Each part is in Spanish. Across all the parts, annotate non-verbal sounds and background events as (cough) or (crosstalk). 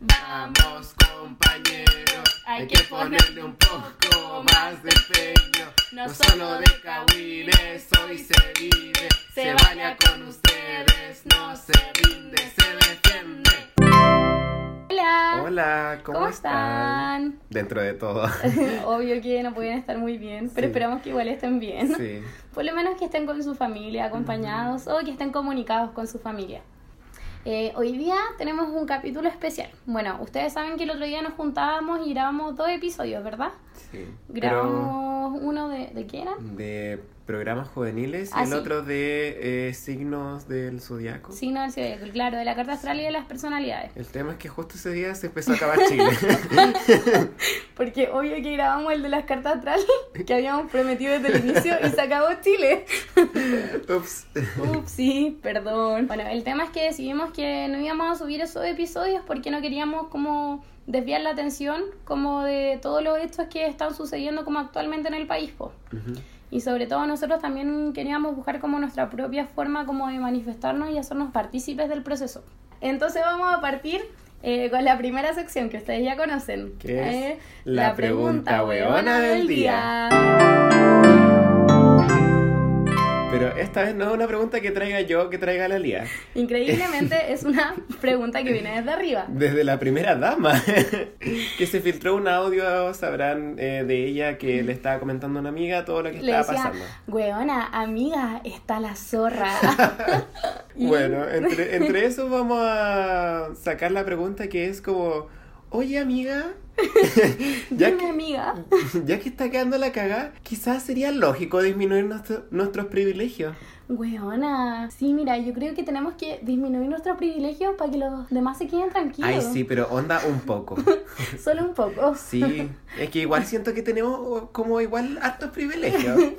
Vamos compañeros, hay que ponerle un poco más de empeño. No solo de cahuines hoy se vive, se vaya con ustedes, no se rinde, se defiende. Hola. Hola, ¿cómo, ¿Cómo están? están? Dentro de todo. (laughs) Obvio que no pueden estar muy bien, pero Sí. esperamos que igual estén bien. Sí. Por lo menos que estén con su familia, acompañados o que estén comunicados con su familia. Eh, hoy día tenemos un capítulo especial. Bueno, ustedes saben que el otro día nos juntábamos y grabamos dos episodios, ¿verdad? Sí. Pero Grabamos uno de... ¿De qué era? de programas juveniles y Ah, el sí. otro de eh, signos del zodiaco. Signo del zodiaco, claro, de la carta astral y de las personalidades. El tema es que justo ese día se empezó a acabar Chile. (laughs) Porque obvio que grabamos el de las cartas astrales (laughs) que habíamos prometido desde el inicio y se acabó Chile. (laughs) Ups. Ups, sí, perdón. Bueno, el tema es que decidimos que no íbamos a subir esos episodios porque no queríamos como desviar la atención como de todos los hechos que están sucediendo como actualmente en el país. po. Y sobre todo nosotros también queríamos buscar como nuestra propia forma como de manifestarnos y hacernos partícipes del proceso. Entonces vamos a partir eh, con la primera sección que ustedes ya conocen. Que es eh, la pregunta huevona del día. Pero esta vez no es una pregunta que traiga yo, que traiga la Lía. Increíblemente (laughs) es una pregunta que viene desde arriba. Desde la primera dama, (laughs) que se filtró un audio, sabrán eh, de ella que le estaba comentando a una amiga todo lo que Le estaba decía, pasando. weona, amiga, está la zorra. (laughs) Y- Bueno, entre, entre eso vamos a sacar la pregunta que es como, oye amiga, (laughs) ya que, amiga. (laughs) ya que está quedando la cagada, quizás sería lógico disminuir nuestro- nuestros privilegios. Weona. Sí, mira, yo creo que tenemos que disminuir nuestros privilegios para que los demás se queden tranquilos. Ay, sí, pero onda un poco. (laughs) Solo un poco. Sí, es que igual siento que tenemos como igual hartos privilegios. (laughs)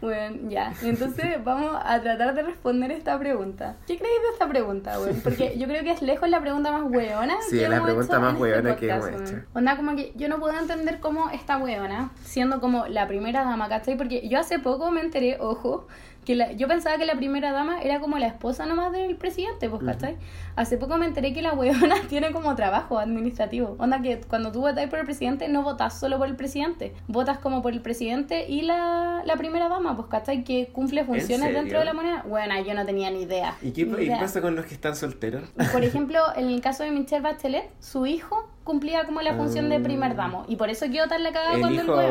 Bueno, ya. Entonces vamos a tratar de responder esta pregunta. ¿Qué creéis de esta pregunta, weón? Porque yo creo que es lejos la pregunta más weona. Sí, que es la hemos pregunta hecho más este weona que hemos hecho. Onda, como que yo no puedo entender cómo esta weona, siendo como la primera dama, ¿cachai? Porque yo hace poco me enteré, ojo, que la- yo pensaba que la primera dama era como la esposa nomás del presidente, pues, ¿cachai? Hace poco me enteré que la weona (laughs) tiene como trabajo administrativo. Onda que cuando tú votas por el presidente, no votas solo por el presidente, votas como por el presidente y la, la primera dama, pues, ¿cachai? Que cumple funciones dentro de la moneda. Bueno, yo no tenía ni idea. ¿Y qué, Ni idea. pasa con los que están solteros? Por (laughs) ejemplo, en el caso de Michelle Bachelet, su hijo cumplía como la función de primer damo. Y por eso quedó tan la cagada El cuando el weón.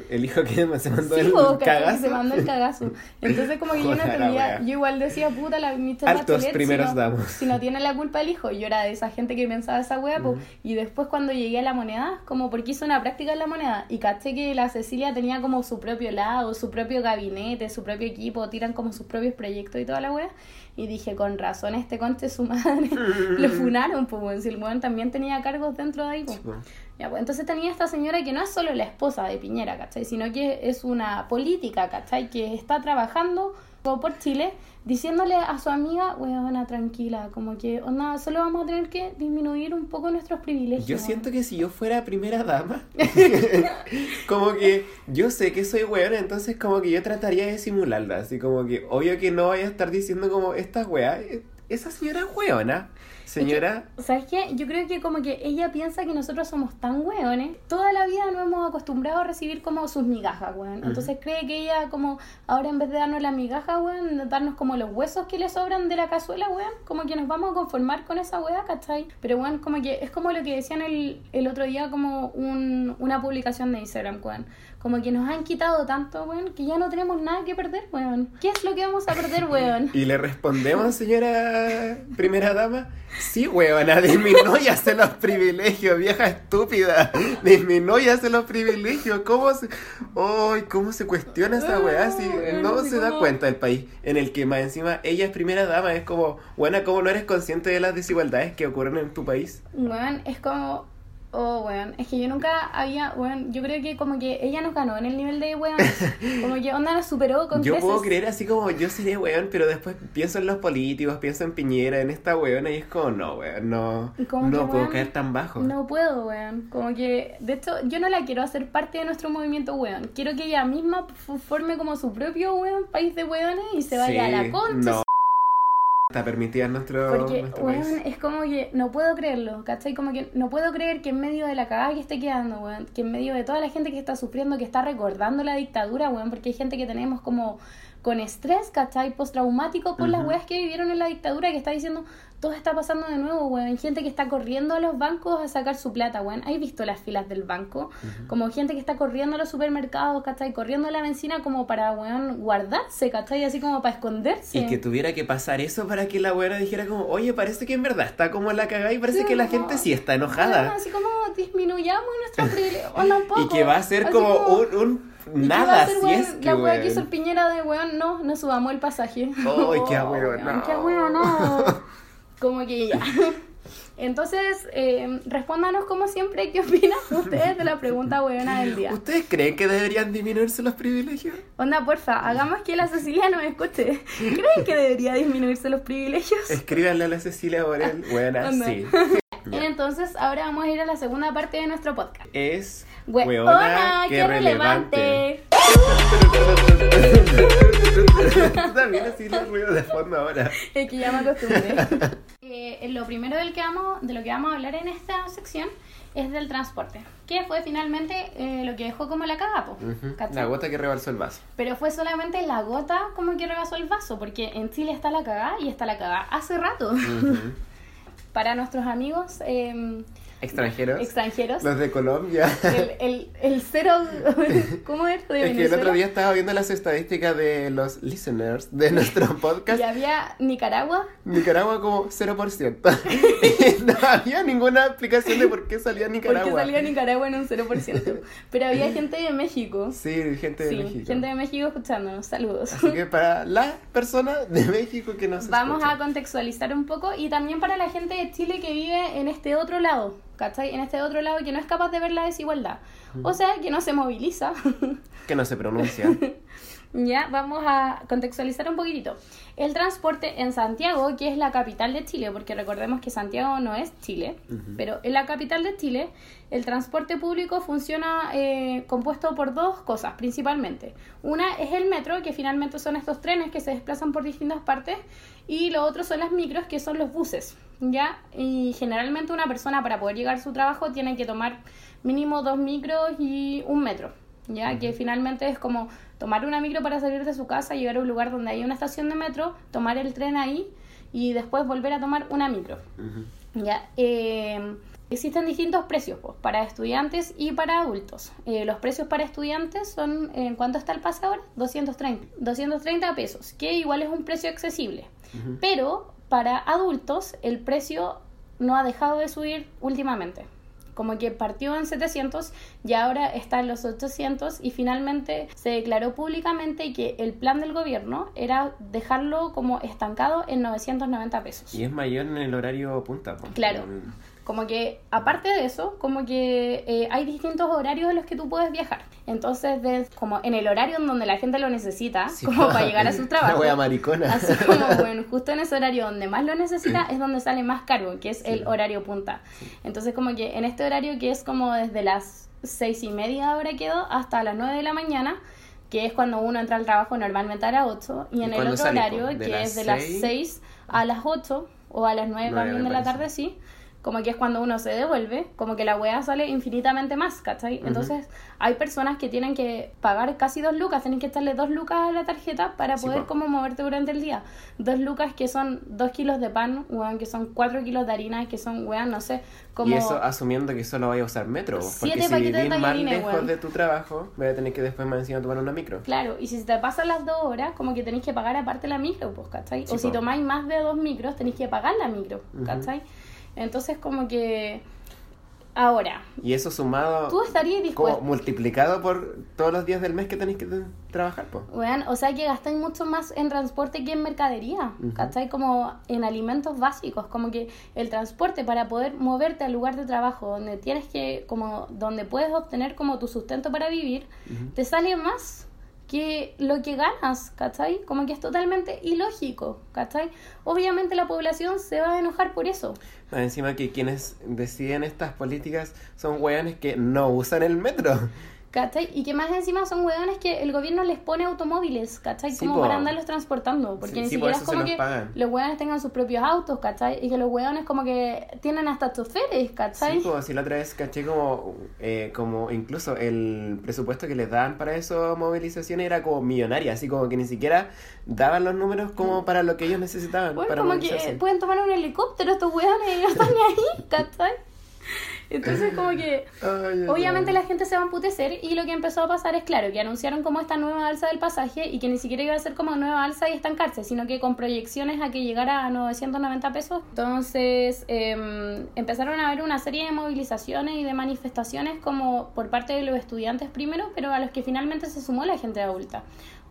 hijo, el hijo que se mandó Sí, el cagazo. se mandó el cagazo. Entonces como que yo no entendía, yo igual decía, puta, la Michelle Altos Bachelet, primeros si no, damos. si no tiene la culpa el hijo. Yo era de esa gente que pensaba esa wea, po. y después cuando llegué a la moneda, como porque hice una práctica en la moneda, y caché que la Cecilia tenía como su propio lado, su propio gabinete, su propio equipo, tiran como sus propios proyectos y toda la wea. Y dije, con razón, este conche su madre (laughs) lo funaron, pues, si el weón también tenía cargos dentro de ahí. Sí, po. Ya, pues entonces tenía esta señora que no es solo la esposa de Piñera, ¿cachai? Sino que es una política, ¿cachai? Que está trabajando por Chile, diciéndole a su amiga, weona, tranquila, como que, onda, solo vamos a tener que disminuir un poco nuestros privilegios. Yo siento que si yo fuera primera dama, (laughs) como que yo sé que soy weona, entonces como que yo trataría de simularla, así como que obvio que no vaya a estar diciendo como esta wea, eh, esa señora es weona, señora, ¿Sabes qué? Yo creo que como que ella piensa que nosotros somos tan weones. Toda la vida nos hemos acostumbrado a recibir como sus migajas, weón. Entonces cree que ella como ahora en vez de darnos la migaja, weón, darnos como los huesos que le sobran de la cazuela, weón, como que nos vamos a conformar con esa weá, ¿cachai? Pero weón, como que es como lo que decían el, el otro día como un, una publicación de Instagram, weón. Como que nos han quitado tanto, weón, que ya no tenemos nada que perder, weón. ¿Qué es lo que vamos a perder, (laughs) weón? y le respondemos, señora primera dama, sí weona, disminúyase los privilegios, vieja estúpida, disminúyase los privilegios, ¿cómo se, ay, cómo se cuestiona esa weá si no se da cuenta el país en el que más encima ella es primera dama, es como, buena, ¿cómo no eres consciente de las desigualdades que ocurren en tu país? Weón, es como. Oh, weón. Es que yo nunca había. Weón, yo creo que como que ella nos ganó en el nivel de weón. (laughs) Como que onda nos superó con Yo creces. puedo creer así como yo sería weón, pero después pienso en los políticos, pienso en Piñera, en esta weona y es como, no, weón, no, Como no que, puedo weón, caer tan bajo. No puedo, weón. Como que, de hecho, yo no la quiero hacer parte de nuestro movimiento, weón. Quiero que ella misma forme como su propio, weón, país de weones y se vaya a la concha. no. Está permitida en nuestro, Porque, nuestro weón, país. es como que no puedo creerlo, ¿cachai? Como que no puedo creer que en medio de la cagada que esté quedando, weón, que en medio de toda la gente que está sufriendo, que está recordando la dictadura, weón, porque hay gente que tenemos como con estrés, ¿cachai? Postraumático por las Ujú. weas que vivieron en la dictadura, que está diciendo, todo está pasando de nuevo, weón. Gente que está corriendo a los bancos a sacar su plata, weón. ¿Has visto las filas del banco? Como gente que está corriendo a los supermercados, ¿cachai? Corriendo a la benzina como para, weón, guardarse, ¿cachai? Así como para esconderse. Y que tuviera que pasar eso para que la buena dijera como, oye, parece que en verdad está como la cagada y parece Sí, que la como- gente sí está Bueno, enojada. así como disminuyamos nuestro privilegio. Bueno, un poco. Y que va a ser Así como, un, un nada, si weón, es que, La wea que hizo el. Piñera de weón, no, no subamos el pasaje. Ay, qué Oh, weón, no. Qué weón, no. (laughs) Como que ya. Entonces, eh, respóndanos como siempre, ¿qué opinan (laughs) ustedes de la pregunta weona del día? ¿Ustedes creen que deberían disminuirse los privilegios? Onda, porfa, hagamos que la Cecilia nos escuche. ¿Creen que debería disminuirse los privilegios? Escríbanle a la Cecilia Borel. Buena, sí. (laughs) Ya. Entonces, ahora vamos a ir a la segunda parte de nuestro podcast. Es Weona, weona, qué relevante. (laughs) También así los ruidos de fondo ahora. Es que ya me acostumbré. Eh, lo primero del que vamos, de lo que vamos a hablar en esta sección es del transporte, que fue finalmente eh, lo que dejó como la cagapo. Ujú, La gota que rebalsó el vaso. Pero fue solamente la gota como que rebasó el vaso, porque en Chile está la cagada y está la cagada hace rato. Ujú. Para nuestros amigos eh, Extranjeros. extranjeros, Los de Colombia. el, el, el cero... (laughs) ¿Cómo es? De Es que el otro día estaba viendo las estadísticas de los listeners de (laughs) nuestro podcast. Y había Nicaragua, Nicaragua como 0%. Y (laughs) no había ninguna explicación de por qué salía Nicaragua. porque salía Nicaragua en un 0%. Pero había gente de México. Sí, gente de Sí, México. gente de México escuchándonos. Saludos. Así que para la persona de México que nos Vamos a contextualizar un poco y también para la gente de Chile que vive en este otro lado, ¿cachai? En este otro lado que no es capaz de ver la desigualdad. O sea, que no se moviliza. (laughs) Que no se pronuncia. (laughs) ya, vamos a contextualizar un poquitito. El transporte en Santiago, que es la capital de Chile, porque recordemos que Santiago no es Chile, Ujú. pero en la capital de Chile, el transporte público funciona eh, compuesto por dos cosas principalmente. Una es el metro, que finalmente son estos trenes que se desplazan por distintas partes, y lo otro son las micros, que son los buses. ¿ya? Y generalmente una persona para poder llegar a su trabajo tiene que tomar mínimo dos micros y un metro. ¿ya? Que finalmente es como tomar una micro para salir de su casa, llegar a un lugar donde hay una estación de metro, tomar el tren ahí y después volver a tomar una micro. Ya, eh, existen distintos precios pues, para estudiantes y para adultos. Eh, los precios para estudiantes son, ¿en cuánto está el pase ahora? 230. 230 pesos, que igual es un precio accesible. Pero para adultos el precio no ha dejado de subir últimamente. Como que partió en 700 y ahora está en los 800 y finalmente se declaró públicamente que el plan del gobierno era dejarlo como estancado en 990 pesos. Y es mayor en el horario punta. po. Claro. En- Como que, aparte de eso, como que eh, hay distintos horarios en los que tú puedes viajar. Entonces, como en el horario en donde la gente lo necesita, Sí, como para llegar a (laughs) su trabajo. wea maricona. Así como, (laughs) bueno, justo en ese horario donde más lo necesita es donde sale más caro, que es el horario punta. Entonces, como que en este horario que es como desde las seis y media ahora quedó hasta las nueve de la mañana, que es cuando uno entra al trabajo normalmente a las 8, y ¿Y en el otro sale, horario ¿De que es de las seis? 6 a las 8 o a las 9 Nueve, también de la tarde, sí. Como que es cuando uno se devuelve, como que la weá sale infinitamente más, ¿cachai? Entonces hay personas que tienen que pagar casi dos lucas, tienen que echarle dos lucas a la tarjeta para Sí, poder po. como moverte durante el día. Dos lucas que son dos kilos de pan, weón, que son cuatro kilos de harina, que son, weón, no sé, como... Y eso asumiendo que solo vaya a usar metro. Porque Siete si paquetes de vivís más lejos weón. de tu trabajo, vas a tener que después más encima tomar una micro. Claro, y si te pasan las dos horas, como que tenéis que pagar aparte la micro, pues, ¿cachai? Sí, o si tomáis más de dos micros, tenéis que pagar la micro. ¿cachai? Entonces, como que... Ahora, Y eso sumado, tú estarías dispuesto... como multiplicado por todos los días del mes que tenéis que trabajar, pues. Weón, o sea que gastáis mucho más en transporte que en mercadería. ¿cachai? Como en alimentos básicos, como que el transporte para poder moverte al lugar de trabajo, donde tienes que, como, donde puedes obtener como tu sustento para vivir, te sale más que lo que ganas, ¿cachai? Como que es totalmente ilógico, ¿cachai? Obviamente la población se va a enojar por eso. Encima que quienes deciden estas políticas son weones que no usan el metro. ¿Cachai? Y que más encima son hueones que el gobierno les pone automóviles, ¿cachai? Sí, como po. para andarlos transportando. Porque Sí, ni sí, siquiera es como que pagan. los hueones tengan sus propios autos, ¿cachai? Y que los hueones como que tienen hasta choferes, ¿cachai? Sí, si la otra vez caché como, eh, como incluso el presupuesto que les daban para eso movilizaciones era como millonaria, así como que ni siquiera daban los números como para lo que ellos necesitaban Bueno, para como que pueden tomar un helicóptero estos hueones y no están ni ahí, (laughs) ¿cachai? Entonces como que (laughs) Ay, obviamente ay. la gente se va a emputecer y lo que empezó a pasar es claro que anunciaron como esta nueva alza del pasaje y que ni siquiera iba a ser como nueva alza y estancarse, sino que con proyecciones a que llegara a 990 pesos. Entonces em, empezaron a haber una serie de movilizaciones y de manifestaciones como por parte de los estudiantes primero, pero a los que finalmente se sumó la gente adulta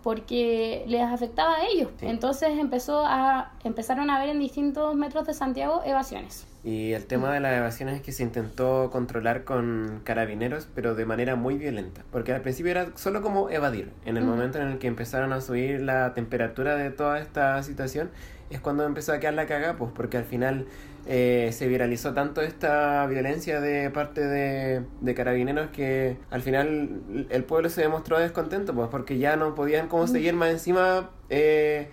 porque les afectaba a ellos. Sí. Entonces empezó a empezaron a ver en distintos metros de Santiago evasiones. Y el tema de las evasiones es que se intentó controlar con carabineros, pero de manera muy violenta. Porque al principio era solo como evadir. En el Ujú. momento en el que empezaron a subir la temperatura de toda esta situación, es cuando empezó a quedar la caga, pues porque al final eh, se viralizó tanto esta violencia de parte de, de carabineros que al final el pueblo se demostró descontento, pues porque ya no podían como seguir más encima eh,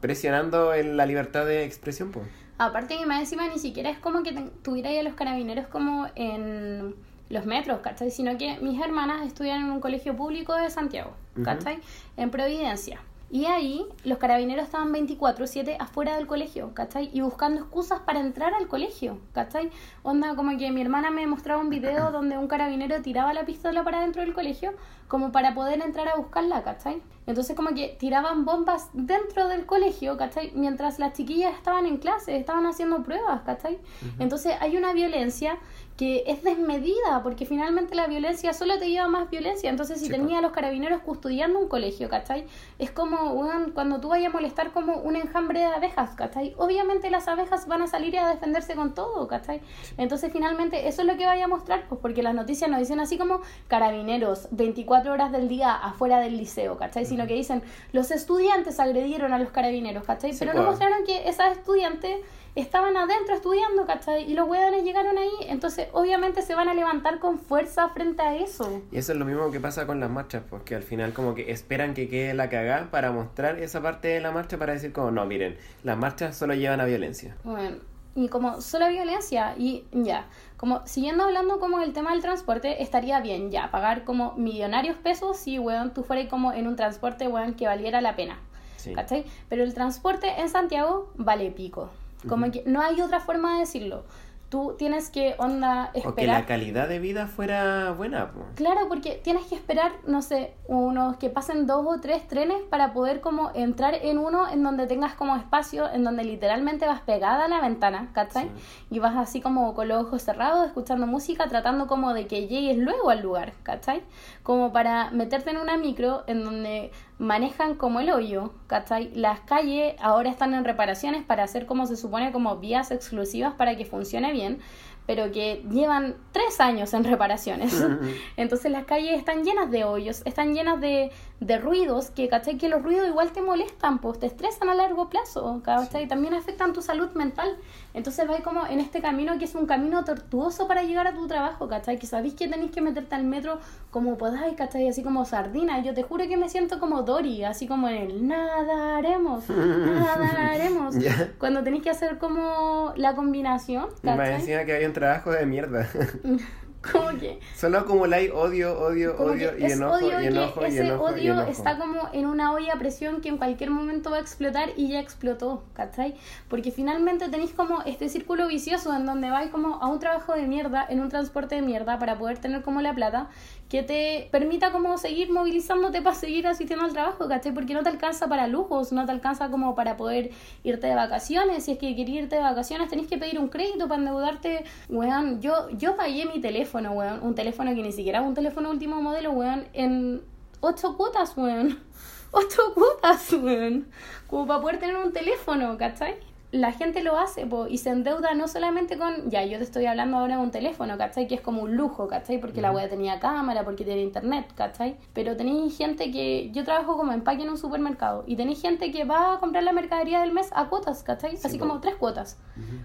presionando en la libertad de expresión, pues. Aparte que más encima ni siquiera es como que tuviera ahí a los carabineros como en los metros, ¿cachai? Sino que mis hermanas estudian en un colegio público de Santiago, ¿cachai? En Providencia. Y ahí los carabineros estaban 24-7 afuera del colegio, ¿cachai? Y buscando excusas para entrar al colegio, ¿cachai? Onda, como que mi hermana me mostraba un video (clears throat) donde un carabinero tiraba la pistola para dentro del colegio como para poder entrar a buscarla, ¿cachai? Entonces como que tiraban bombas dentro del colegio, ¿cachai? Mientras las chiquillas estaban en clase, estaban haciendo pruebas, ¿cachai? Entonces hay una violencia que es desmedida, porque finalmente la violencia solo te lleva a más violencia. Entonces, si Sí, tenía a los carabineros custodiando un colegio, ¿cachai? Es como, cuando tú vayas a molestar como un enjambre de abejas, ¿cachai? Obviamente las abejas van a salir y a defenderse con todo, ¿cachai? Entonces, finalmente, eso es lo que vaya a mostrar, pues porque las noticias nos dicen así como carabineros, 24 horas del día afuera del liceo, ¿cachai? Sino que dicen, los estudiantes agredieron a los carabineros, ¿cachai? Sí, Pero no mostraron que esas estudiantes estaban adentro estudiando, ¿cachai? Y los hueones llegaron ahí, entonces obviamente se van a levantar con fuerza frente a eso. Y eso es lo mismo que pasa con las marchas, porque al final como que esperan que quede la cagá para mostrar esa parte de la marcha para decir como, no, miren, las marchas solo llevan a violencia. Bueno, y como solo violencia, y ya, como siguiendo hablando como el tema del transporte, estaría bien ya, pagar como millonarios pesos si, weón, tú fueras como en un transporte, weón, que valiera la pena. Sí. ¿Cachai? Pero el transporte en Santiago vale pico. Como que no hay otra forma de decirlo. Tú tienes que, onda, O que esperar. la calidad de vida fuera buena. Claro, porque tienes que esperar, no sé, unos que pasen dos o tres trenes para poder como entrar en uno en donde tengas como espacio, en donde literalmente vas pegada a la ventana, ¿cachai? Y vas así como con los ojos cerrados, escuchando música, tratando como de que llegues luego al lugar, ¿cachai? Como para meterte en una micro en donde manejan como el hoyo, ¿cachai? Las calles ahora están en reparaciones para hacer como se supone como vías exclusivas para que funcione bien, pero que llevan tres años en reparaciones. (laughs) Entonces las calles están llenas de hoyos, están llenas de, de ruidos, que ¿cachai? Que los ruidos igual te molestan, pues te estresan a largo plazo, ¿cachai? También afectan tu salud mental. Entonces vais como en este camino que es un camino tortuoso para llegar a tu trabajo, ¿cachai? Que sabéis que tenéis que meterte al metro como podáis, ¿cachai? Así como sardina. Yo te juro que me siento como Dory, así como en el nadaremos, (laughs) nadaremos. Ya. Cuando tenéis que hacer como la combinación, Y me ¿cachai? decía que había un trabajo de mierda. (laughs) Como que... Solo acumuláis odio, odio, Como odio que y es enojo odio y que enojo y ese y odio enojo. está como en una olla a presión que en cualquier momento va a explotar y ya explotó, ¿cachai? Porque finalmente tenéis como este círculo vicioso en donde vais como a un trabajo de mierda, en un transporte de mierda para poder tener como la plata que te permita como seguir movilizándote para seguir asistiendo al trabajo, ¿cachai? Porque no te alcanza para lujos, no te alcanza como para poder irte de vacaciones, si es que querías irte de vacaciones tenés que pedir un crédito para endeudarte, weón, yo, yo pagué mi teléfono, weón, un teléfono que ni siquiera es un teléfono último modelo, weón, en ocho cuotas, weón, (laughs) ocho cuotas, weón, como para poder tener un teléfono, ¿cachai? La gente lo hace po, y se endeuda no solamente con, ya, yo te estoy hablando ahora de un teléfono, ¿cachai? Que es como un lujo, ¿cachai? Porque la wea tenía cámara, porque tiene internet, ¿cachai? Pero tenéis gente que, yo trabajo como empaque en un supermercado y tenéis gente que va a comprar la mercadería del mes a cuotas, ¿cachai? Así como tres cuotas.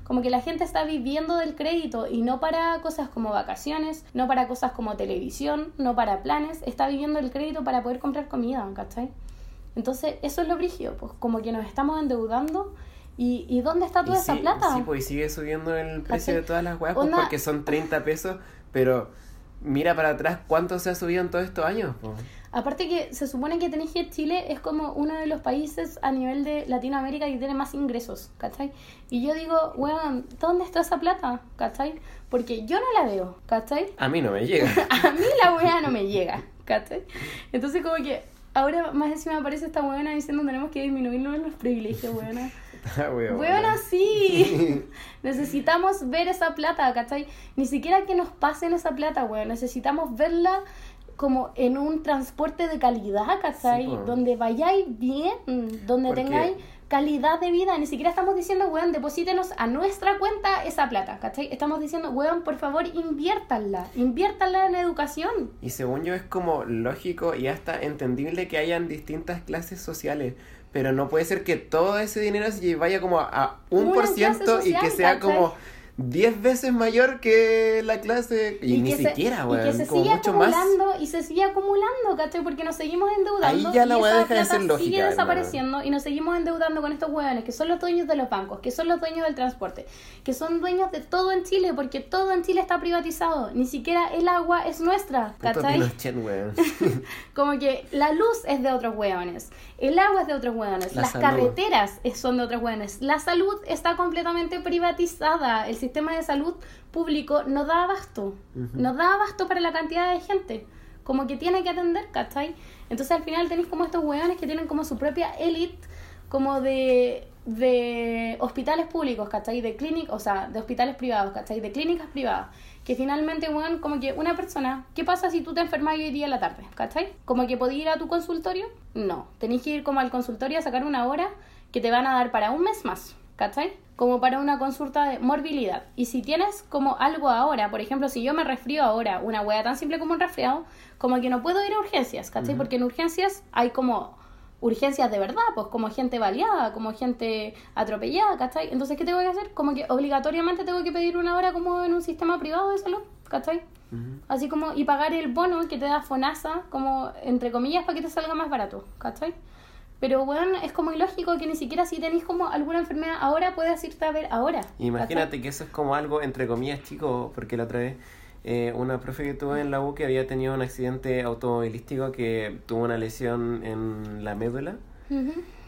Como que la gente está viviendo del crédito y no para cosas como vacaciones, no para cosas como televisión, no para planes, está viviendo el crédito para poder comprar comida, ¿cachai? Entonces, eso es lo brígido, pues como que nos estamos endeudando ¿Y, ¿Y dónde está toda esa plata? Sí, pues y sigue subiendo el precio de todas las weas, pues, porque son 30 pesos, pero mira para atrás cuánto se ha subido en todos estos años. Pues. Aparte que se supone que tenéis que Chile es como uno de los países a nivel de Latinoamérica que tiene más ingresos, ¿cachai? Y yo digo, weón, ¿dónde está esa plata? ¿cachai? Porque yo no la veo, ¿cachai? A mí no me llega. (laughs) a mí la weá no me llega, ¿cachai? Entonces como que ahora más encima aparece esta weona diciendo tenemos que disminuir los privilegios, weona. Bueno, sí. (laughs) Necesitamos ver esa plata, ¿cachai? Ni siquiera que nos pasen esa plata, weón. Necesitamos verla como en un transporte de calidad, ¿cachai? donde vayáis bien, donde tengáis calidad de vida. Ni siquiera estamos diciendo, weón, deposítenos a nuestra cuenta esa plata, ¿cachai? Estamos diciendo, weón, por favor, inviértanla, inviértanla en educación. Y según yo es como lógico y hasta entendible que hayan distintas clases sociales pero no puede ser que todo ese dinero se vaya como a un por ciento y que sea como 10 veces mayor que la clase y, ni siquiera, güey. Y que se sigue acumulando y se sigue acumulando, ¿cachai? Porque nos seguimos endeudando. Ahí ya la weá deja de ser lógica. Sigue desapareciendo y nos seguimos endeudando con estos hueones que son los dueños de los bancos, que son los dueños del transporte, que son dueños de todo en Chile, porque todo en Chile está privatizado. Ni siquiera el agua es nuestra, ¿cachai? (laughs) Como que la luz es de otros hueones, el agua es de otros hueones, las carreteras son de otros hueones, la salud está completamente privatizada. El sistema de salud público no da abasto, no da abasto para la cantidad de gente, como que tiene que atender, ¿cachai? Entonces al final tenéis como estos hueones que tienen como su propia élite, como de, de hospitales públicos, ¿cachai? De clínicas, o sea, de hospitales privados, ¿cachai? De clínicas privadas. Que finalmente, weón, como que una persona, ¿qué pasa si tú te enfermas hoy día en la tarde? ¿Cachai? Como que podías ir a tu consultorio. No, tenéis que ir como al consultorio a sacar una hora que te van a dar para un mes más. ¿Cachai? Como para una consulta de morbilidad. Y si tienes como algo ahora, por ejemplo, si yo me resfrío ahora, una hueá tan simple como un resfriado, como que no puedo ir a urgencias, ¿cachai? Porque en urgencias hay como urgencias de verdad, pues como gente baleada, como gente atropellada, ¿cachai? Entonces, ¿qué tengo que hacer? Como que obligatoriamente tengo que pedir una hora como en un sistema privado de salud, ¿cachai? Así como, y pagar el bono que te da FONASA, como, entre comillas, para que te salga más barato, ¿cachai? Pero bueno, es como ilógico que ni siquiera si tenéis como alguna enfermedad ahora puedas irte a ver ahora. Imagínate que eso es como algo entre comillas chico, porque la otra vez eh, una profe que tuve en la U que había tenido un accidente automovilístico que tuvo una lesión en la médula.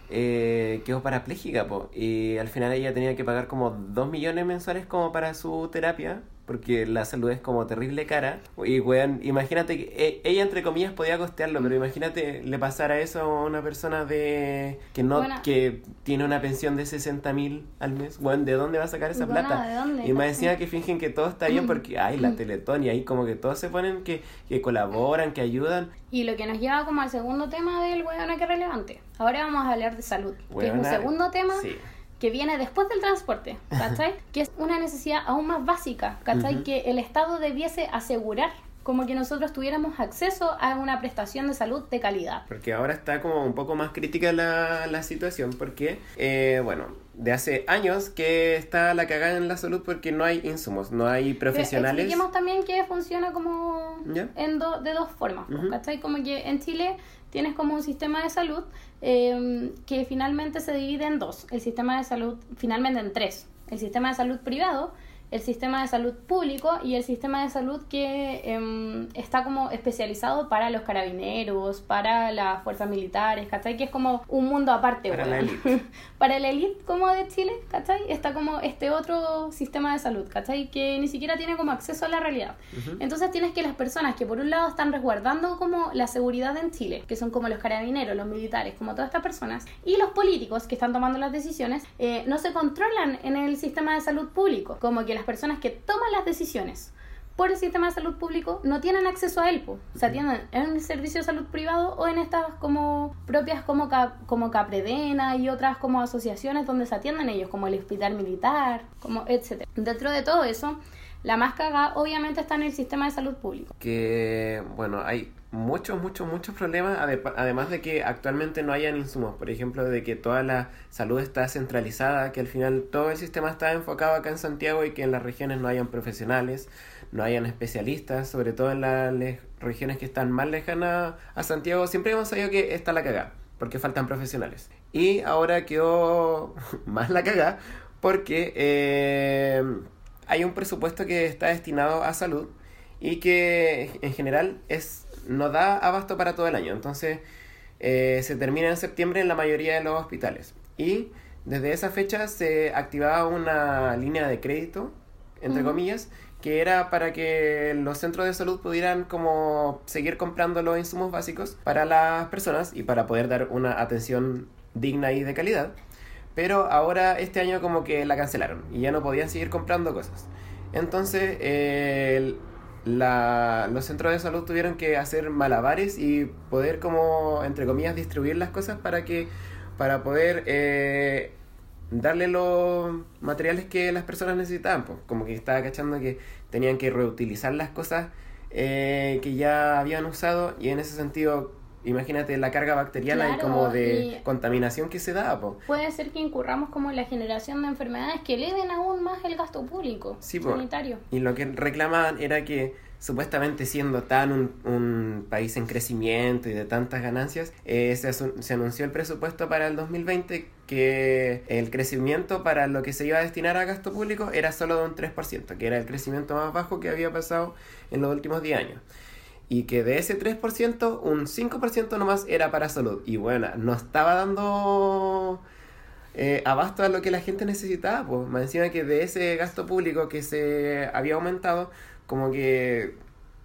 eh, quedó parapléjica, po, y al final ella tenía que pagar como 2 millones mensuales como para su terapia porque la salud es como terrible cara. Y, weón, imagínate que e, ella, entre comillas, podía costearlo, pero imagínate le pasara eso a una persona de que no que tiene una pensión de 60 mil al mes. Weón, ¿de dónde va a sacar esa plata? Y me decía que fingen que todo está bien porque hay la Teletón y ahí como que todos se ponen que, que colaboran, que ayudan. Y lo que nos lleva como al segundo tema del weón que relevante. Ahora vamos a hablar de salud, que es un segundo tema. Sí que viene después del transporte, (laughs) ¿cachai? que es una necesidad aún más básica, ¿cachai? Que el Estado debiese asegurar como que nosotros tuviéramos acceso a una prestación de salud de calidad. Porque ahora está como un poco más crítica la, la situación, porque, eh, bueno, de hace años que está la cagada en la salud porque no hay insumos, no hay profesionales. Expliquemos también que funciona como en de dos formas, ¿cachai? Como que en Chile tienes como un sistema de salud eh, que finalmente se divide en dos. El sistema de salud, finalmente en tres. El sistema de salud privado, el sistema de salud público y el sistema de salud que em, está como especializado para los carabineros, para las fuerzas militares, ¿cachai? Que es como un mundo aparte, Para la élite. (laughs) para la élite como de Chile, ¿cachai? Está como este otro sistema de salud, ¿cachai? Que ni siquiera tiene como acceso a la realidad. Entonces tienes que las personas que por un lado están resguardando como la seguridad en Chile, que son como los carabineros, los militares, como todas estas personas, y los políticos que están tomando las decisiones, eh, no se controlan en el sistema de salud público, como que las personas que toman las decisiones por el sistema de salud público no tienen acceso a él, se atienden en el servicio de salud privado o en estas como propias como, como Capredena y otras como asociaciones donde se atienden ellos, como el hospital militar, como etcétera. Dentro de todo eso, la más cagada obviamente está en el sistema de salud público. Que, bueno, hay muchos, muchos, muchos problemas, además de que actualmente no hayan insumos, por ejemplo, de que toda la salud está centralizada, que al final todo el sistema está enfocado acá en Santiago y que en las regiones no hayan profesionales, no hayan especialistas, sobre todo en las regiones que están más lejanas a Santiago, siempre hemos sabido que está la cagada, porque faltan profesionales. Y ahora quedó (laughs) más la cagada, porque... Eh, hay un presupuesto que está destinado a salud y que en general es no da abasto para todo el año. Entonces eh, se termina en septiembre en la mayoría de los hospitales. Y desde esa fecha se activaba una línea de crédito, entre comillas, que era para que los centros de salud pudieran como seguir comprando los insumos básicos para las personas y para poder dar una atención digna y de calidad pero ahora este año como que la cancelaron y ya no podían seguir comprando cosas. Entonces los centros de salud tuvieron que hacer malabares y poder como, entre comillas, distribuir las cosas para que para poder eh, darle los materiales que las personas necesitaban. Pues, como que estaba cachando que tenían que reutilizar las cosas eh, que ya habían usado y en ese sentido imagínate la carga bacteriana y como de contaminación que se da. Puede ser que incurramos como en la generación de enfermedades que eleven aún más el gasto público sanitario. Y lo que reclamaban era que supuestamente siendo tan un, país en crecimiento y de tantas ganancias, eh, se, se, anunció el presupuesto para el 2020 que el crecimiento para lo que se iba a destinar a gasto público era solo de un 3%, que era el crecimiento más bajo que había pasado en los últimos 10 años y que de ese 3%, un 5% nomás era para salud. Y bueno, no estaba dando eh, abasto a lo que la gente necesitaba, pues me encima que de ese gasto público que se había aumentado, como que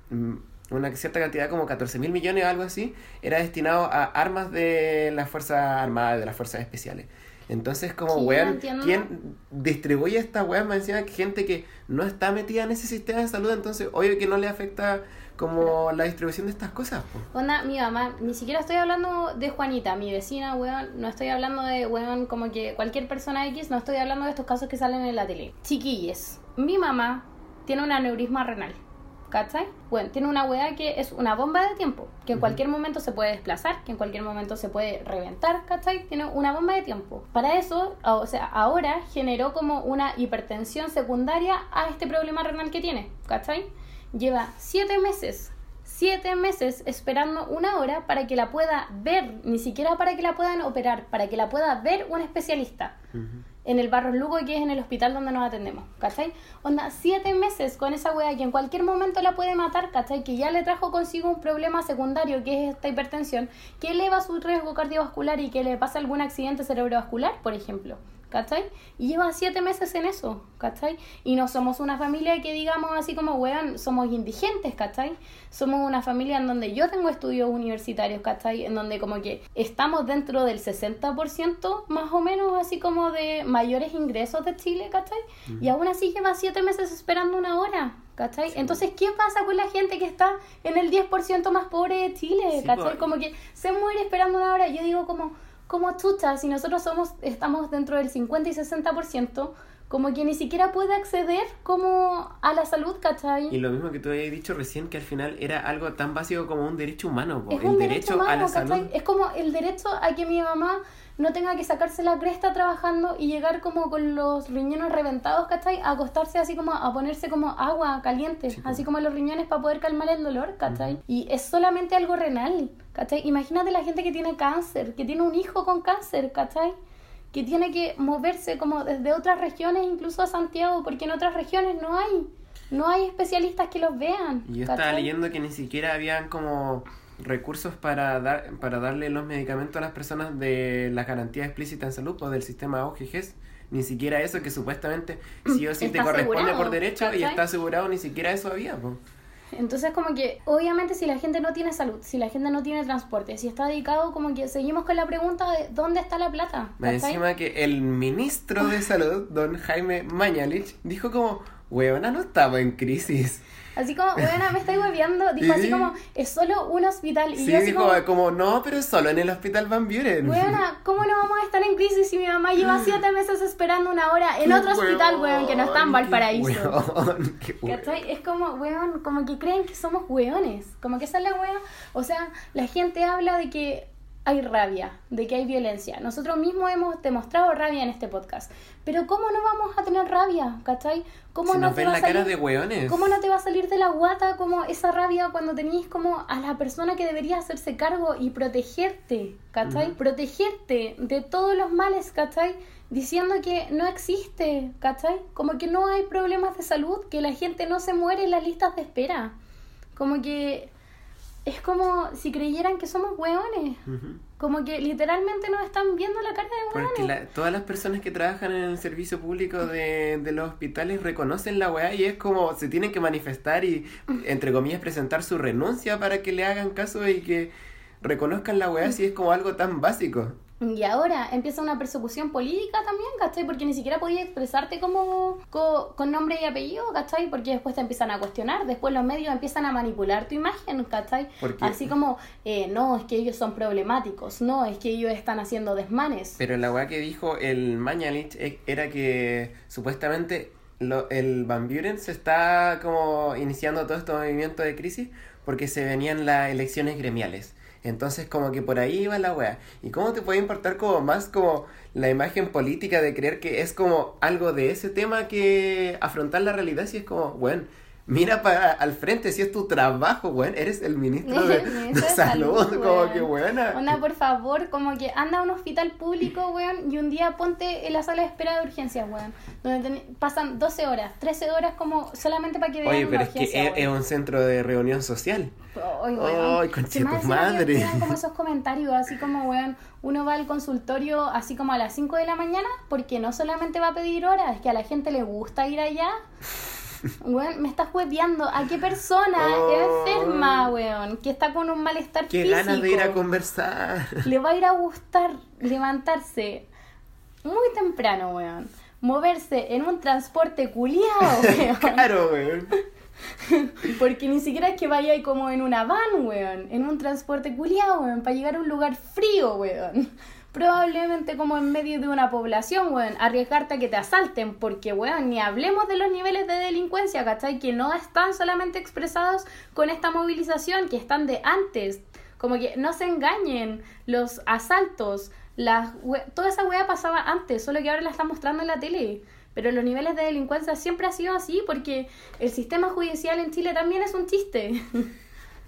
mm, una cierta cantidad, como 14 mil millones o algo así, era destinado a armas de las Fuerzas Armadas, de las Fuerzas Especiales. Entonces, como, weón, ¿quién distribuye esta weón? Me que gente que no está metida en ese sistema de salud, entonces, obvio que no le afecta como la distribución de estas cosas. Onda, mi mamá, ni siquiera estoy hablando de Juanita, mi vecina, weón, no estoy hablando de, weón, como que cualquier persona X, no estoy hablando de estos casos que salen en la tele. Chiquilles, mi mamá tiene un aneurisma renal. ¿Cachai? Bueno, tiene una weá que es una bomba de tiempo, que en cualquier momento se puede desplazar, que en cualquier momento se puede reventar, ¿cachai? Tiene una bomba de tiempo. Para eso, o sea, ahora generó como una hipertensión secundaria a este problema renal que tiene, ¿cachai? Lleva siete meses, siete meses esperando una hora para que la pueda ver, ni siquiera para que la puedan operar, para que la pueda ver un especialista. En el Barros Lugo, que es en el hospital donde nos atendemos, ¿cachai? Onda, siete meses con esa wea que en cualquier momento la puede matar, ¿cachai? Que ya le trajo consigo un problema secundario, que es esta hipertensión, que eleva su riesgo cardiovascular y que le pasa algún accidente cerebrovascular, por ejemplo. ¿Cachai? Y lleva siete meses en eso, ¿cachai? Y no somos una familia que digamos así como, weón, somos indigentes, ¿cachai? Somos una familia en donde yo tengo estudios universitarios, ¿cachai? En donde como que estamos dentro del 60% más o menos así como de mayores ingresos de Chile, ¿cachai? Y aún así lleva siete meses esperando una hora, ¿cachai? Entonces, ¿qué pasa con la gente que está en el 10% más pobre de Chile, ¿cachai? Como que se muere esperando una hora. Yo digo como como chucha, si nosotros somos, estamos dentro del 50 y 60%, como que ni siquiera puede acceder como a la salud, ¿cachai? Y lo mismo que tú habías dicho recién, que al final era algo tan básico como un derecho humano, el derecho, a la salud. Es como el derecho a que mi mamá no tenga que sacarse la cresta trabajando y llegar como con los riñones reventados, ¿cachai? A acostarse así como a ponerse como agua caliente, así como los riñones para poder calmar el dolor, ¿cachai? Y es solamente algo renal, ¿cachai? Imagínate la gente que tiene cáncer, que tiene un hijo con cáncer, ¿cachai? Que tiene que moverse como desde otras regiones, incluso a Santiago, porque en otras regiones no hay. No hay especialistas que los vean. Yo estaba leyendo que ni siquiera habían como recursos para dar para darle los medicamentos a las personas de las garantías explícitas en salud o del sistema OGGs ni siquiera eso que supuestamente sí o sí te corresponde por derecho y está asegurado ni siquiera eso había entonces como que obviamente si la gente no tiene salud si la gente no tiene transporte si está dedicado como que seguimos con la pregunta de dónde está la plata encima que el ministro de salud don Jaime Mañalich dijo como Weona, no estamos en crisis. Así como, weona, me estáis hueveando. (laughs) Dijo así Sí. como, es solo un hospital. Y Sí, yo así dijo como, como, no, pero solo en el hospital Van Buren. Weona, ¿cómo no vamos a estar en crisis si mi mamá lleva (gasps) siete meses esperando una hora en otro hospital, weón, que no está en Valparaíso? weón, (laughs) qué. ¿Cachai? Es como, weón, como que creen que somos weones. Como que esa es la weón. O sea, la gente habla de que hay rabia, de que hay violencia. Nosotros mismos hemos demostrado rabia en este podcast. Pero ¿cómo no vamos a tener rabia? ¿Cachai? ¿Cómo no nos te ven va a la cara salir- de. ¿Cómo no te va a salir de la guata como esa rabia cuando tenéis como a la persona que debería hacerse cargo y protegerte, ¿cachai? Protegerte de todos los males, ¿cachai? Diciendo que no existe, ¿cachai? Como que no hay problemas de salud, que la gente no se muere en las listas de espera. Como que es como si creyeran que somos hueones. Como que literalmente nos están viendo la cara de hueones. Porque la- todas las personas que trabajan en el servicio público de, de los hospitales reconocen la weá y es como se tienen que manifestar y, entre comillas, presentar su renuncia para que le hagan caso y que reconozcan la weá si es como algo tan básico. Y ahora empieza una persecución política también, ¿cachai? Porque ni siquiera podías expresarte como co- con nombre y apellido, ¿cachai? Porque después te empiezan a cuestionar, después los medios empiezan a manipular tu imagen, ¿cachai? Así como, eh, no, es que ellos son problemáticos, no, es que ellos están haciendo desmanes. Pero la weá que dijo el Mañalich e- era que supuestamente lo- el Van Buren se está como iniciando todo este movimiento de crisis porque se venían las elecciones gremiales. Entonces como que por ahí iba la weá. ¿Y cómo te puede importar como más como la imagen política de creer que es como algo de ese tema que afrontar la realidad si es como, bueno, mira para al frente si es tu trabajo, weón, eres el ministro de, (laughs) Ministro de de salud, salud, (laughs) como que buena. Onda, por favor, como que anda a un hospital público, weón, y un día ponte en la sala de espera de urgencias, weón, donde ten- pasan 12 horas, 13 horas como solamente para que vean Oye, una pero es que es, un centro de reunión social. Ay, weón. Ay, conche tu madre. como (laughs) esos comentarios, así como, weón, uno va al consultorio así como a las 5 de la mañana, porque no solamente va a pedir horas, es que a la gente le gusta ir allá. Weón, me estás hueveando. ¿A qué persona Oh. enferma, weón? Que está con un malestar Qué físico. ganas de ir a conversar. Le va a ir a gustar levantarse muy temprano, weón. Moverse en un transporte culiado, (laughs) weón. Claro, weón. Porque ni siquiera es que vaya ahí como en una van, weón. En un transporte culiado, weón. Para llegar a un lugar frío, weón. Probablemente como en medio de una población, weón. Arriesgarte a que te asalten. Porque, weón, ni hablemos de los niveles de delincuencia, ¿cachai? Que no están solamente expresados con esta movilización, que están de antes. Como que no se engañen. Los asaltos, las we- toda esa weá pasaba antes, solo que ahora la están mostrando en la tele. Pero los niveles de delincuencia siempre ha sido así porque el sistema judicial en Chile también es un chiste.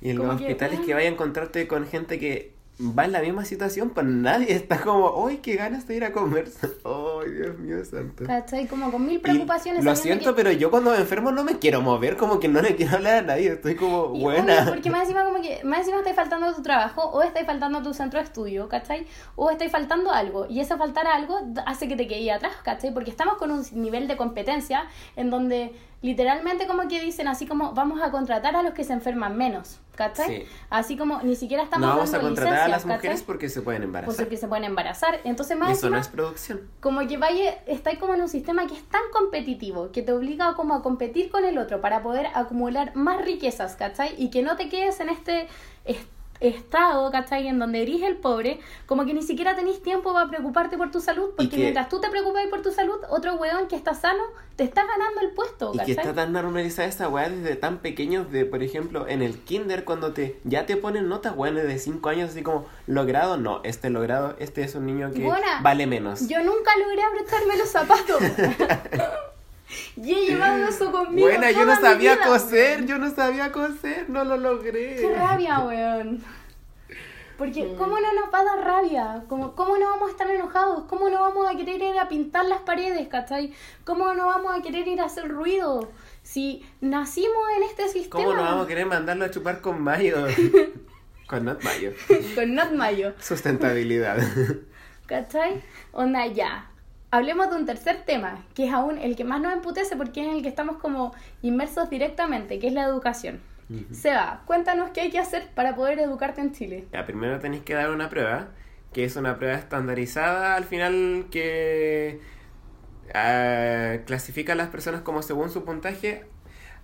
Y en (laughs) los Como que, hospitales que vaya a encontrarte con gente que va en la misma situación, pues nadie está como, ¡ay, qué ganas de ir a conversar! (laughs) ¡Ay, Dios mío santo! ¿Cachai? Como con mil Y preocupaciones. lo siento, que- pero yo cuando me enfermo no me quiero mover, como que no le quiero hablar a nadie, estoy como Y buena. obvio, porque más encima como que más encima estáis faltando a tu trabajo o estáis faltando a tu centro de estudio, ¿cachai? O estáis faltando algo y ese faltar algo hace que te quede atrás, ¿cachai? Porque estamos con un nivel de competencia en donde literalmente como que dicen así como vamos a contratar a los que se enferman menos, ¿cachai? Sí. Así como ni siquiera estamos No vamos a contratar a las mujeres ¿cachai? porque se pueden embarazar. que se pueden embarazar. Entonces más eso no es producción. como que vaya, estáis como en un sistema que es tan competitivo, que te obliga como a competir con el otro para poder acumular más riquezas, ¿cachai? Y que no te quedes en este est- estado, ¿cachai? En donde eres el pobre, como que ni siquiera tenéis tiempo para preocuparte por tu salud, porque que- mientras tú te preocupas por tu salud, otro weón que está sano te está ganando el puesto, Y que está tan normalizada esa weá desde tan pequeños de, por ejemplo, en el kinder cuando te ya te ponen notas weá de 5 años así como logrado, no, este logrado, este es un niño que vale menos. Yo nunca logré apretarme los zapatos. (laughs) y he llevado eso conmigo. Buena, yo no sabía vida, coser, weón. yo no sabía coser, no lo logré. Qué rabia, weón. Porque, ¿cómo no nos va a dar rabia? ¿Cómo, ¿Cómo no vamos a estar enojados? ¿Cómo no vamos a querer ir a pintar las paredes, cachai? ¿Cómo no vamos a querer ir a hacer ruido? Si nacimos en este sistema. ¿Cómo no vamos a querer mandarlo a chupar con mayo? (laughs) con not mayo. Con Not Mayo, Sustentabilidad. ¿cachai? Onda, ya. Hablemos de un tercer tema, que es aún el que más nos emputece porque es en el que estamos como inmersos directamente, que es la educación. Seba, cuéntanos qué hay que hacer para poder educarte en Chile. Ya, primero tenéis que dar una prueba, que es una prueba estandarizada al final que ah, clasifica a las personas como según su puntaje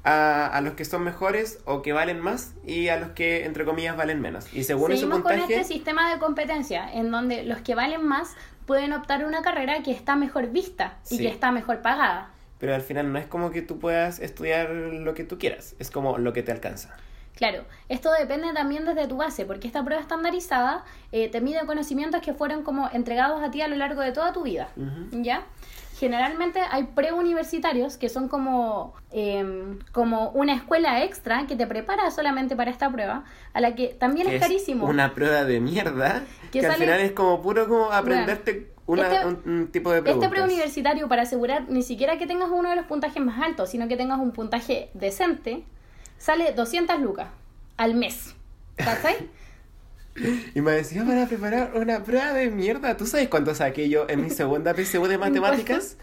a, a los que son mejores o que valen más y a los que, entre comillas, valen menos. Y según ese puntaje... con este sistema de competencia, en donde los que valen más pueden optar una carrera que está mejor vista y Sí. que está mejor pagada. Pero al final no es como que tú puedas estudiar lo que tú quieras, es como lo que te alcanza. Claro, esto depende también desde tu base, porque esta prueba estandarizada eh, te mide conocimientos que fueron como entregados a ti a lo largo de toda tu vida. ¿ya? Generalmente hay preuniversitarios que son como, em, como una escuela extra que te prepara solamente para esta prueba, a la que también Que es carísimo. Una prueba de mierda Que que, al sale- final es como puro como aprenderte una, este- un, un tipo de preguntas. Este preuniversitario, para asegurar ni siquiera que tengas uno de los puntajes más altos, sino que tengas un puntaje decente, sale 200 lucas al mes. ¿Cachai? (laughs) Y me decía para preparar una prueba de mierda. ¿Tú sabes cuánto saqué yo en mi segunda PSU de matemáticas?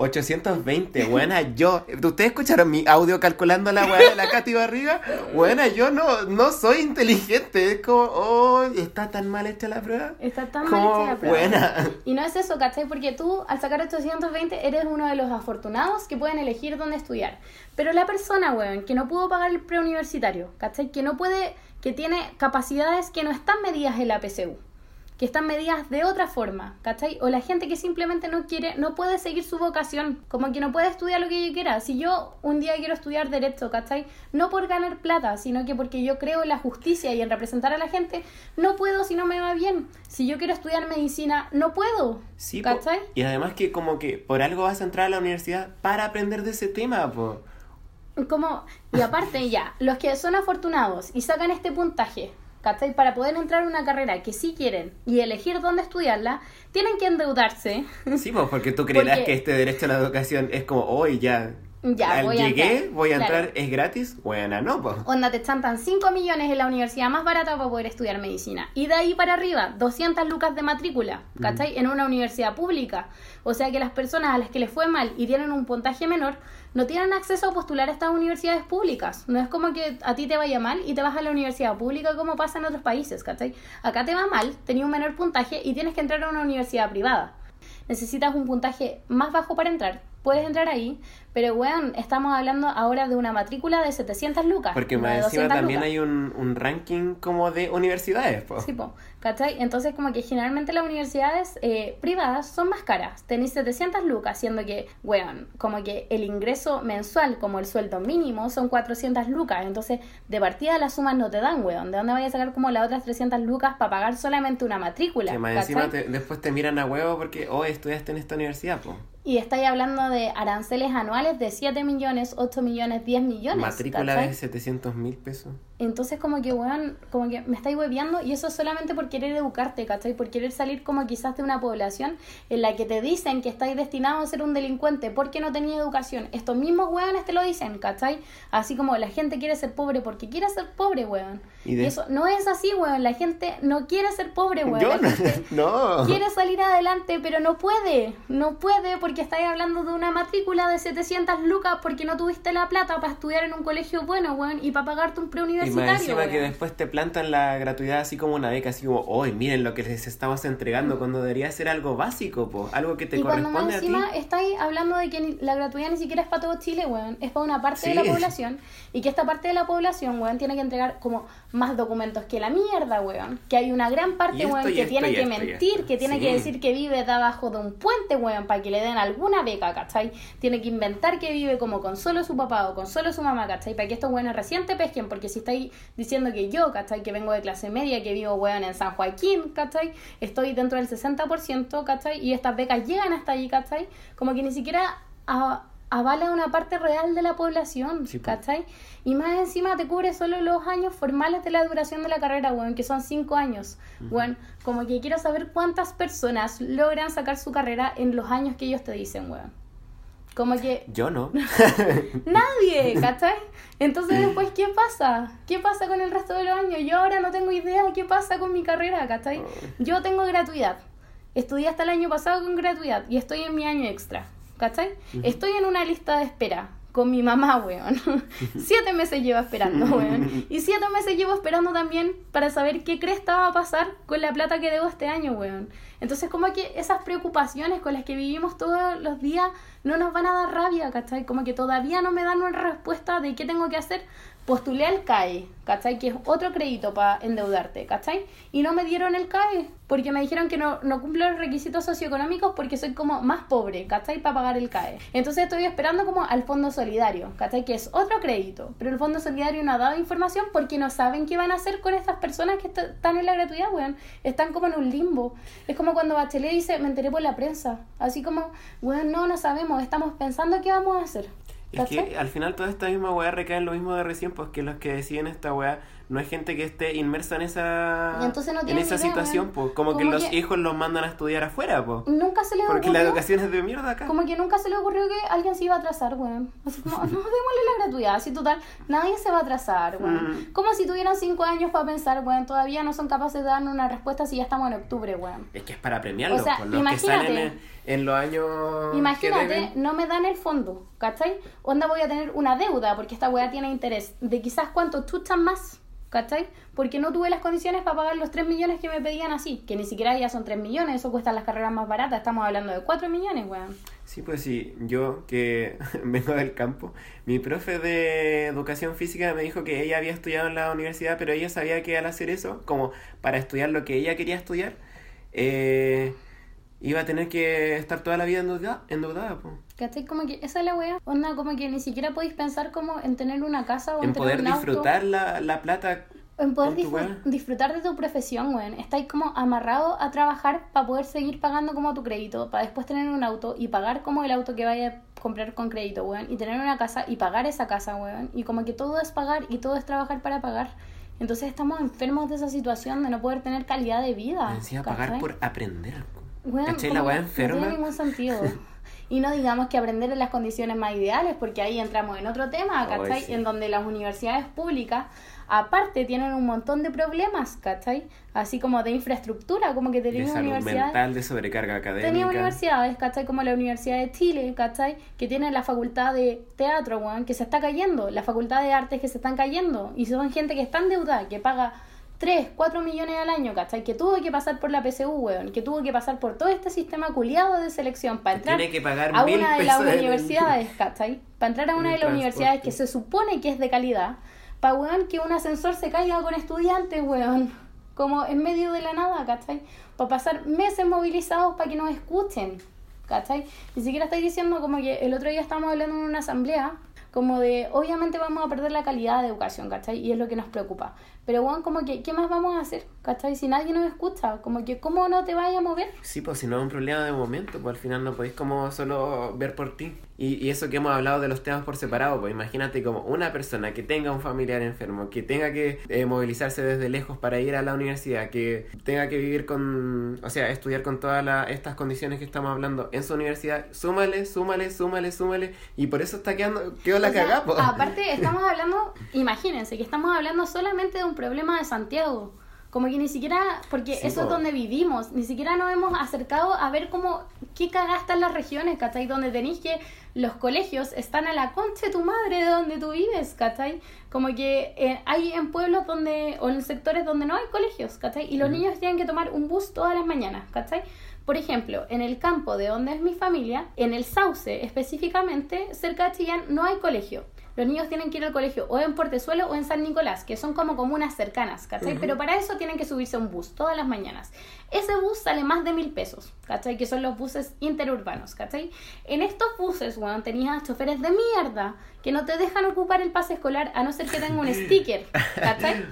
820, buena yo. ¿Ustedes escucharon mi audio calculando la weá de la Katy Barriga? Buena, yo no, no soy inteligente. Es como, oh, está tan mal hecha la prueba. Está tan mal hecha la prueba. buena. Y no es eso, ¿cachai? Porque tú, al sacar 820, eres uno de los afortunados que pueden elegir dónde estudiar. Pero la persona, weón, que no pudo pagar el preuniversitario, ¿cachai? Que no puede, que tiene capacidades que no están medidas en la PSU, que están medidas de otra forma, ¿cachai? O la gente que simplemente no quiere, no puede seguir su vocación, como que no puede estudiar lo que yo quiera. Si yo un día quiero estudiar Derecho, ¿cachai? No por ganar plata, sino que porque yo creo en la justicia y en representar a la gente, no puedo si no me va bien. Si yo quiero estudiar medicina, no puedo. Sí. Y además que como que por algo vas a entrar a la universidad para aprender de ese tema, po. Como, y aparte (laughs) ya, los que son afortunados y sacan este puntaje, ¿cachai? Para poder entrar a una carrera que sí quieren y elegir dónde estudiarla, tienen que endeudarse. Sí, pues porque tú (laughs) creerás Porque- que este derecho a la educación es como, hoy ya, Ya, al voy a llegué, entrar. voy a Claro. entrar, es gratis. Buena, no, pues. Onda, te chantan 5 millones en la universidad más barata para poder estudiar medicina. Y de ahí para arriba, 200 lucas de matrícula, ¿cachai? En una universidad pública. O sea que las personas a las que les fue mal y tienen un puntaje menor, no tienen acceso a postular a estas universidades públicas. No es como que a ti te vaya mal y te vas a la universidad pública como pasa en otros países, ¿cachai? Acá te va mal, tenías un menor puntaje y tienes que entrar a una universidad privada. Necesitas un puntaje más bajo para entrar. Puedes entrar ahí, pero weón, estamos hablando ahora de una matrícula de 700 lucas. Porque de más encima 200 también lucas. hay un, un ranking como de universidades, pues. Sí, po, ¿cachai? Entonces, como que generalmente las universidades eh, privadas son más caras. Tenéis 700 lucas, siendo que, weón, como que el ingreso mensual, como el sueldo mínimo, son 400 lucas. Entonces, de partida las sumas no te dan, weón. ¿De dónde vayas a sacar como las otras 300 lucas para pagar solamente una matrícula? Que más ¿cachai? encima te- después te miran a huevo porque, oh, estudiaste en esta universidad, pues. Y estáis hablando de aranceles anuales de 7 millones, 8 millones, 10 millones. Matrícula ¿cachai? de 700 mil pesos. Entonces como que, weón, como que me estáis hueveando y eso es solamente por querer educarte, ¿cachai? Por querer salir como quizás de una población en la que te dicen que estáis destinado a ser un delincuente porque no tenía educación. Estos mismos weones te lo dicen, ¿cachai? Así como la gente quiere ser pobre porque quiere ser pobre, weón. Y eso no es así, weón. La gente no quiere ser pobre, weón. Yo La no, gente (laughs) no. quiere salir adelante, pero no puede. No puede porque estáis hablando de una matrícula de 700 lucas porque no tuviste la plata para estudiar en un colegio bueno, weón, y para pagarte un Y más encima que después te plantan la gratuidad así como una beca, así como, hoy miren lo que les estamos entregando, cuando debería ser algo básico, po, algo que te y cuando más corresponde a ti. encima estáis hablando de que la gratuidad ni siquiera es para todo Chile, weón, es para una parte de la Sí. población y que esta parte de la población, weón, tiene que entregar como más documentos que la mierda, weón, que hay una gran parte, weón, que esto, tiene que esto, mentir, que tiene Sí. que decir que vive debajo de un puente, weón, para que le den alguna beca, ¿cachai? Tiene que inventar que vive como con solo su papá o con solo su mamá, ¿cachai? Para que estos weones recién te pesquen, porque si estáis diciendo que yo, ¿cachai? Que vengo de clase media, que vivo, weón, en San Joaquín, ¿cachai? Estoy dentro del 60%, ¿cachai? Y estas becas llegan hasta allí, ¿cachai? Como que ni siquiera a- avala una parte real de la población, Sí. ¿cachai? Y más encima te cubre solo los años formales de la duración de la carrera, weón, que son cinco años. Weón, como que quiero saber cuántas personas logran sacar su carrera en los años que ellos te dicen, weón. Como que Yo no. (laughs) nadie, ¿cachai? Entonces después, ¿qué pasa? ¿Qué pasa con el resto de los años? Yo ahora no tengo idea de qué pasa con mi carrera, ¿cachai? Yo tengo gratuidad. Estudié hasta el año pasado con gratuidad y estoy en mi año extra, ¿cachai? Estoy en una lista de espera, con mi mamá, weón. (laughs) siete meses llevo esperando, (laughs) weón. Y siete meses llevo esperando también para saber qué cresta va a pasar con la plata que debo este año, weón. Entonces, como que esas preocupaciones con las que vivimos todos los días no nos van a dar rabia, ¿cachai? Como que todavía no me dan una respuesta de qué tengo que hacer postulé al CAE, ¿cachai? Que es otro crédito para endeudarte, ¿cachai? Y no me dieron el CAE, porque me dijeron que no, no cumplo los requisitos socioeconómicos porque soy como más pobre, ¿cachai? Para pagar el CAE. Entonces estoy esperando como al Fondo Solidario, ¿cachai? Que es otro crédito, pero el Fondo Solidario no ha dado información porque no saben qué van a hacer con estas personas que están en la gratuidad, weón. Están como en un limbo. Es como cuando Bachelet dice, me enteré por la prensa. Así como, weón, no, no sabemos, estamos pensando qué vamos a hacer. Es que al final toda esta misma weá recae en lo mismo de recién, pues que los que deciden esta weá no es gente que esté inmersa en esa en esa situación, pues como, que los hijos los mandan a estudiar afuera, pues. Nunca se le ocurrió. Porque la educación es de mierda acá. Como que nunca se le ocurrió que alguien se iba a atrasar, weón. Así como, no, (laughs) démosle la gratuidad, así total, nadie se va a atrasar, weón. Mm. Como si tuvieran cinco años para pensar, weón, todavía no son capaces de darnos una respuesta si ya estamos en octubre, weón. Es que es para premiarlos, o sea, los que salen en, los años Imagínate, no me dan el fondo, ¿cachai? Onda voy a tener una deuda porque esta weá tiene interés de quizás cuánto chuchan más ¿cachai? Porque no tuve las condiciones para pagar los 3 millones que me pedían así, que ni siquiera ya son 3 millones, eso cuesta las carreras más baratas, estamos hablando de 4 millones, weón. Sí, pues sí, yo que (laughs) vengo del campo, mi profe de educación física me dijo que ella había estudiado en la universidad, pero ella sabía que al hacer eso, como para estudiar lo que ella quería estudiar, eh, iba a tener que estar toda la vida endeudada, endeudada po. ¿Cachai? Como que esa es la wea. Onda, como que ni siquiera podéis pensar como en tener una casa o en, en poder tener un disfrutar La, la plata. En poder disfrutar de tu profesión, weón. Estáis como amarrado a trabajar para poder seguir pagando como tu crédito, para después tener un auto y pagar como el auto que vaya a comprar con crédito, weón. Y tener una casa y pagar esa casa, weón. Y como que todo es pagar y todo es trabajar para pagar. Entonces estamos enfermos de esa situación de no poder tener calidad de vida. Decía pagar por aprender. Bueno, la weá enferma? No tiene ningún sentido. (laughs) y no digamos que aprender en las condiciones más ideales, porque ahí entramos en otro tema, ¿cachai? En donde las universidades públicas, aparte, tienen un montón de problemas, ¿cachai? Así como de infraestructura, como que tenemos universidades... mental, de sobrecarga académica. Tenemos universidades, ¿cachai? Como la Universidad de Chile, ¿cachai? Que tienen la facultad de teatro, weón, que se está cayendo, la facultad de artes que se están cayendo, y son gente que está endeudada, que paga 3, 4 millones al año, ¿cachai? Que tuvo que pasar por la PSU, weón, que tuvo que pasar por todo este sistema culiado de selección para entrar a una de las universidades, (laughs) ¿cachai? Para entrar a una de las universidades que se supone que es de calidad, para, weón, que un ascensor se caiga con estudiantes, weón, como en medio de la nada, ¿cachai? Para pasar meses movilizados para que nos escuchen, ¿cachai? Ni siquiera estáis diciendo como que el otro día estábamos hablando en una asamblea, como de, obviamente vamos a perder la calidad de educación, ¿cachai? Y es lo que nos preocupa. Pero, bueno, como que, ¿qué más vamos a hacer? ¿Cachai? Si nadie nos escucha, como que, ¿cómo no te vayas a mover? Sí, pues si no es un problema de momento, pues al final no podéis como solo ver por ti. Y, y eso que hemos hablado de los temas por separado, pues imagínate como una persona que tenga un familiar enfermo, que tenga que eh, movilizarse desde lejos para ir a la universidad, que tenga que vivir con, o sea, estudiar con todas estas condiciones que estamos hablando en su universidad, súmale, súmale, súmale, súmale, y por eso está quedando, quedó la cagada, pues. Aparte, estamos hablando, imagínense que estamos hablando solamente de un problema de Santiago. Como que ni siquiera, porque eso es donde vivimos, ni siquiera nos hemos acercado a ver cómo, qué cagada están las regiones, ¿cachai? Donde tenéis que los colegios están a la concha de tu madre de donde tú vives, ¿cachai? Como que eh, hay en pueblos donde, o en sectores donde no hay colegios, ¿cachai? Y los niños tienen que tomar un bus todas las mañanas, ¿cachai? Por ejemplo, en el campo de donde es mi familia, en el Sauce específicamente, cerca de Chillán, no hay colegio los niños tienen que ir al colegio o en Portezuelo o en San Nicolás, que son como comunas cercanas, ¿cachai? Pero para eso tienen que subirse a un bus todas las mañanas. Ese bus sale más de mil pesos, ¿cachai? Que son los buses interurbanos, ¿cachai? En estos buses, bueno, tenías choferes de mierda que no te dejan ocupar el pase escolar a no ser que tenga un (laughs) sticker, ¿cachai?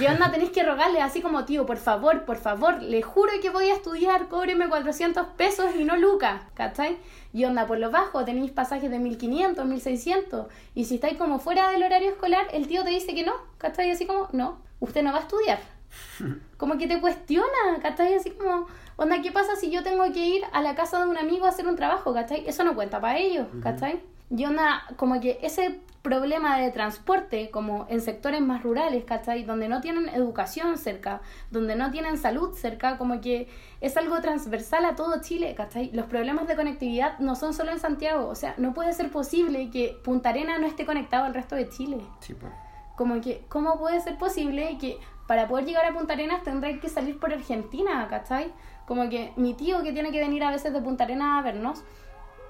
Y onda tenéis que rogarle así como, tío, por favor, por favor, le juro que voy a estudiar, cóbreme 400 pesos y no lucas, ¿cachai? Y onda, por lo bajo tenéis pasajes de 1500, 1600. Y si estáis como fuera del horario escolar, el tío te dice que no, ¿cachai? Así como, no, usted no va a estudiar. (laughs) Como que te cuestiona, ¿cachai? Así como, onda, ¿qué pasa si yo tengo que ir a la casa de un amigo a hacer un trabajo, ¿cachai? Eso no cuenta para ellos, ¿cachai? Y una, como que ese problema de transporte, como en sectores más rurales, ¿cachai? Donde no tienen educación cerca, donde no tienen salud cerca, como que es algo transversal a todo Chile, ¿cachai? Los problemas de conectividad no son solo en Santiago, o sea, no puede ser posible que Punta Arena no esté conectado al resto de Chile. Sí, pues. Como que, ¿cómo puede ser posible que para poder llegar a Punta Arenas tendré que salir por Argentina, ¿cachai? Como que mi tío que tiene que venir a veces de Punta Arenas a vernos,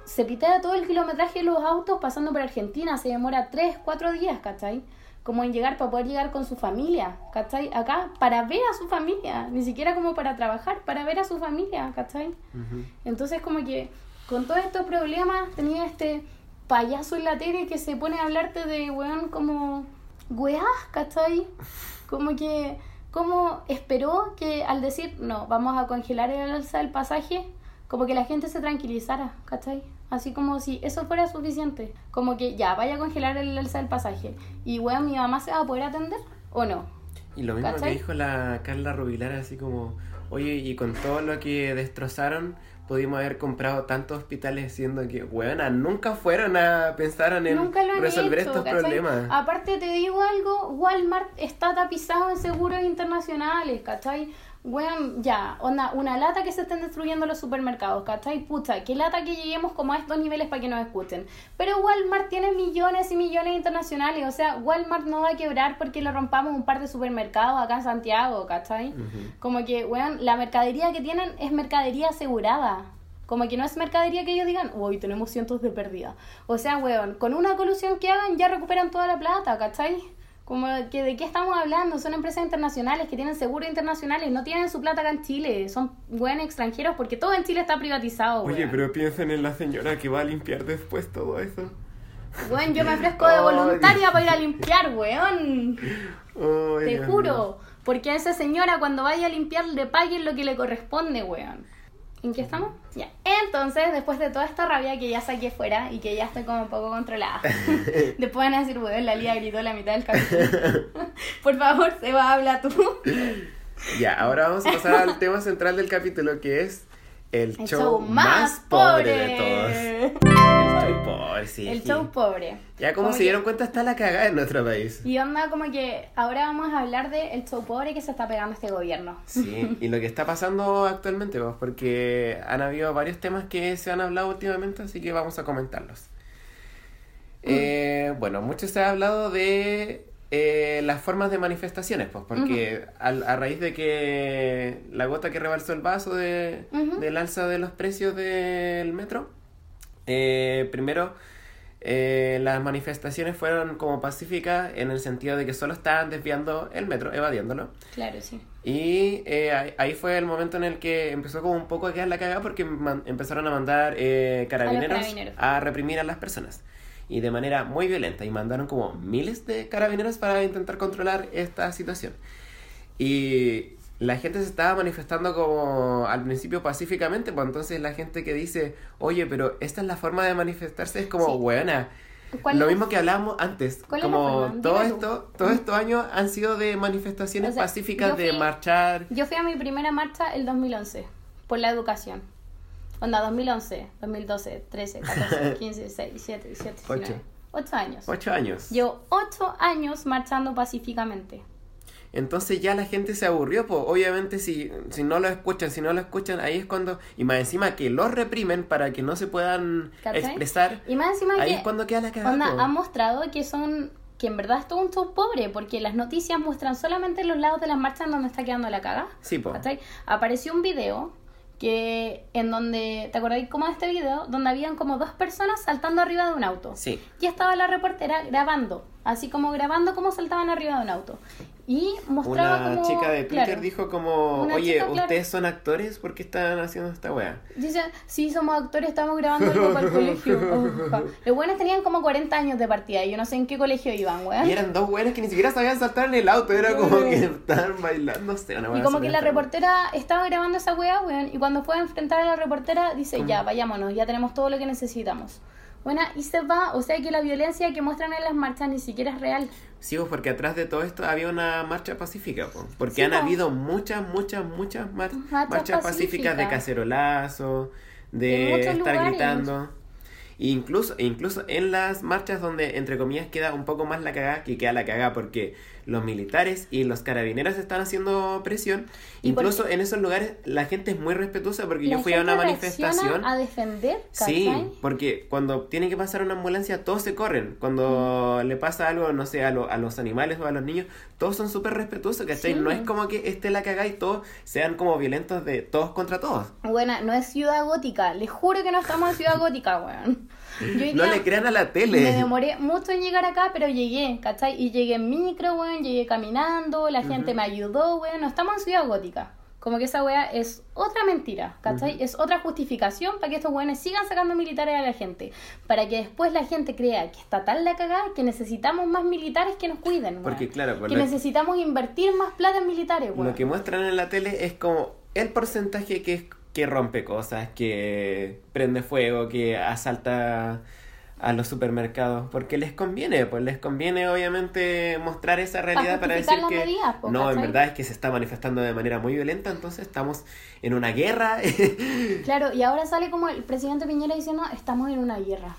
se pitea todo el kilometraje de los autos pasando por Argentina, se demora 3, 4 días, ¿cachai? Como en llegar para poder llegar con su familia, ¿cachai? Acá, para ver a su familia, ni siquiera como para trabajar, para ver a su familia, ¿cachai? Entonces como que con todos estos problemas tenía este payaso en la tele que se pone a hablarte de, weón, como, weás, ¿cachai? Como que, como esperó que al decir, no, vamos a congelar el alza del pasaje, como que la gente se tranquilizara, ¿cachai? Así como si eso fuera suficiente. Como que ya, vaya a congelar el alza del pasaje. Y weón, mi mamá se va a poder atender o no. Y lo mismo ¿Cachai? que dijo la Carla Rubilar, así como, oye, y con todo lo que destrozaron, pudimos haber comprado tantos hospitales, siendo que, weona, nunca fueron a pensar en Nunca lo han resolver hecho, estos ¿cachai? problemas. Aparte te digo algo, Walmart está tapizado en seguros internacionales, ¿cachai? Weón, ya, onda, una lata que se estén destruyendo los supermercados, ¿cachai? Pucha, qué lata que lleguemos como a estos niveles para que nos escuchen. Pero Walmart tiene millones y millones internacionales, o sea, Walmart no va a quebrar porque le rompamos un par de supermercados acá en Santiago, ¿cachai? Como que, weón, la mercadería que tienen es mercadería asegurada. Como que no es mercadería que ellos digan, uy, tenemos cientos de pérdidas. O sea, weón, con una colusión que hagan ya recuperan toda la plata, ¿cachai? Como que de qué estamos hablando, son empresas internacionales que tienen seguros internacionales, no tienen su plata acá en Chile, son buenos extranjeros porque todo en Chile está privatizado. Oye, weón. pero piensen en la señora que va a limpiar después todo eso. Weón, yo me ofrezco de (laughs) voluntaria para ir a limpiar, weón. Te juro. Porque a esa señora cuando vaya a limpiar le paguen lo que le corresponde, weón. ¿En qué estamos? Ya. Entonces, después de toda esta rabia que ya saqué fuera y que ya estoy como un poco controlada, (laughs) después van a decir, weón, la Lía gritó la mitad del capítulo. (laughs) Por favor, se va, habla tú. Ya, ahora vamos a pasar al (laughs) tema central del capítulo, que es el, El show, más pobre de todos. (laughs) El show pobre, sí. El show pobre. Ya como, Como se que- dieron cuenta está la cagada en nuestro país. Y onda como que ahora vamos a hablar del el show pobre que se está pegando este gobierno. Sí, y lo que está pasando actualmente, pues, porque han habido varios temas que se han hablado últimamente, así que vamos a comentarlos. Eh, bueno, mucho se ha hablado de eh, las formas de manifestaciones, pues, porque al- a, raíz de que la gota que rebalsó el vaso de, Ujú. del alza de los precios del metro, eh, primero eh, las manifestaciones fueron como pacíficas en el sentido de que solo estaban desviando el metro, evadiéndolo. Claro, sí. Y eh, ahí- fue el momento en el que empezó como un poco a quedar la cagada porque empezaron a mandar eh, carabineros, carabineros. a reprimir a las personas. Y de manera muy violenta. Y mandaron como miles de carabineros para intentar controlar esta situación. Y la gente se estaba manifestando como al principio pacíficamente, pues entonces la gente que dice, oye, pero esta es la forma de manifestarse, es como Sí. buena. ¿Cuál Lo mismo que hablábamos antes, ¿Cuál es la como todo esto, todos estos años han sido de manifestaciones O sea, pacíficas, de marchar. Yo fui a mi primera marcha el 2011 por la educación. Onda, 2011, 2012, 13, 14, 15, 16, 17, 18, 19. Ocho. 8 años. Ocho años. Llevo 8 años marchando pacíficamente. Entonces ya la gente se aburrió, pues obviamente si, si no lo escuchan, si no lo escuchan, ahí es cuando, y más encima que los reprimen para que no se puedan ¿Cachai? expresar, Y más encima ahí que es cuando queda la cagada. onda, han mostrado que son que en verdad es todo un show pobre, porque las noticias muestran solamente los lados de las marchas donde está quedando la caga. Sí. ¿Cachai? Apareció un video que en donde, ¿te acordáis cómo de este video? Donde habían como dos personas saltando arriba de un auto. Sí. Y estaba la reportera grabando, así como grabando cómo saltaban arriba de un auto. Y mostraba Una como... chica de Twitter claro, dijo como, oye, chica, claro. ¿ustedes son actores? ¿Por qué están haciendo esta wea? Dice, sí, somos actores, estamos grabando algo para el (laughs) colegio. Los buenos tenían como 40 años de partida y yo no sé en qué colegio iban, weón. Y eran dos weones que ni siquiera sabían saltar en el auto, era como que estaban bailando, no sé, una Y wea como que la reportera estaba grabando esa weá, weón, y cuando fue a enfrentar a la reportera, dice, ya, vayámonos, ya tenemos todo lo que necesitamos. Bueno, y se va, o sea que la violencia que muestran en las marchas ni siquiera es real. Sí, pues, porque atrás de todo esto había una marcha pacífica, po. porque Sí, han habido muchas, muchas, muchas mar- Marchas marchas pacíficas de cacerolazo, de estar lugares. gritando. E incluso, incluso en las marchas donde, entre comillas, queda un poco más la cagada, que queda la cagada porque los militares y los carabineros están haciendo presión. ¿Y por Incluso en esos lugares la gente es muy respetuosa porque La yo fui a una manifestación. a defender, ¿cachai? Sí, porque cuando tiene que pasar una ambulancia, todos se corren. Cuando le pasa algo, no sé, a, lo- a los animales o a los niños, todos son súper respetuosos, ¿cachai? Sí. No es como que esté la cagada y todos sean como violentos de todos contra todos. Bueno, no es ciudad gótica. Les juro que no estamos en ciudad gótica, weón. Hoy No le crean a la me tele. demoré mucho en llegar acá, pero llegué, ¿cachai? Y llegué en micro, weón, llegué caminando, la gente me ayudó, weón. No estamos en ciudad gótica. Como que esa weá es otra mentira, ¿cachai? Es otra justificación para que estos weones sigan sacando militares a la gente. Para que después la gente crea que está tal la cagada que necesitamos más militares que nos cuiden, weón. Porque, claro, por que lo- necesitamos invertir más plata en militares, weón. Lo que muestran en la tele es como el porcentaje que, que rompe cosas, que prende fuego, que asalta a los supermercados, porque les conviene, pues les conviene obviamente mostrar esa realidad para decir que medidas, pues, no, en ¿cachai? verdad es que se está manifestando de manera muy violenta, entonces estamos en una guerra. (laughs) Claro, y ahora sale como el presidente Piñera diciendo, estamos en una guerra.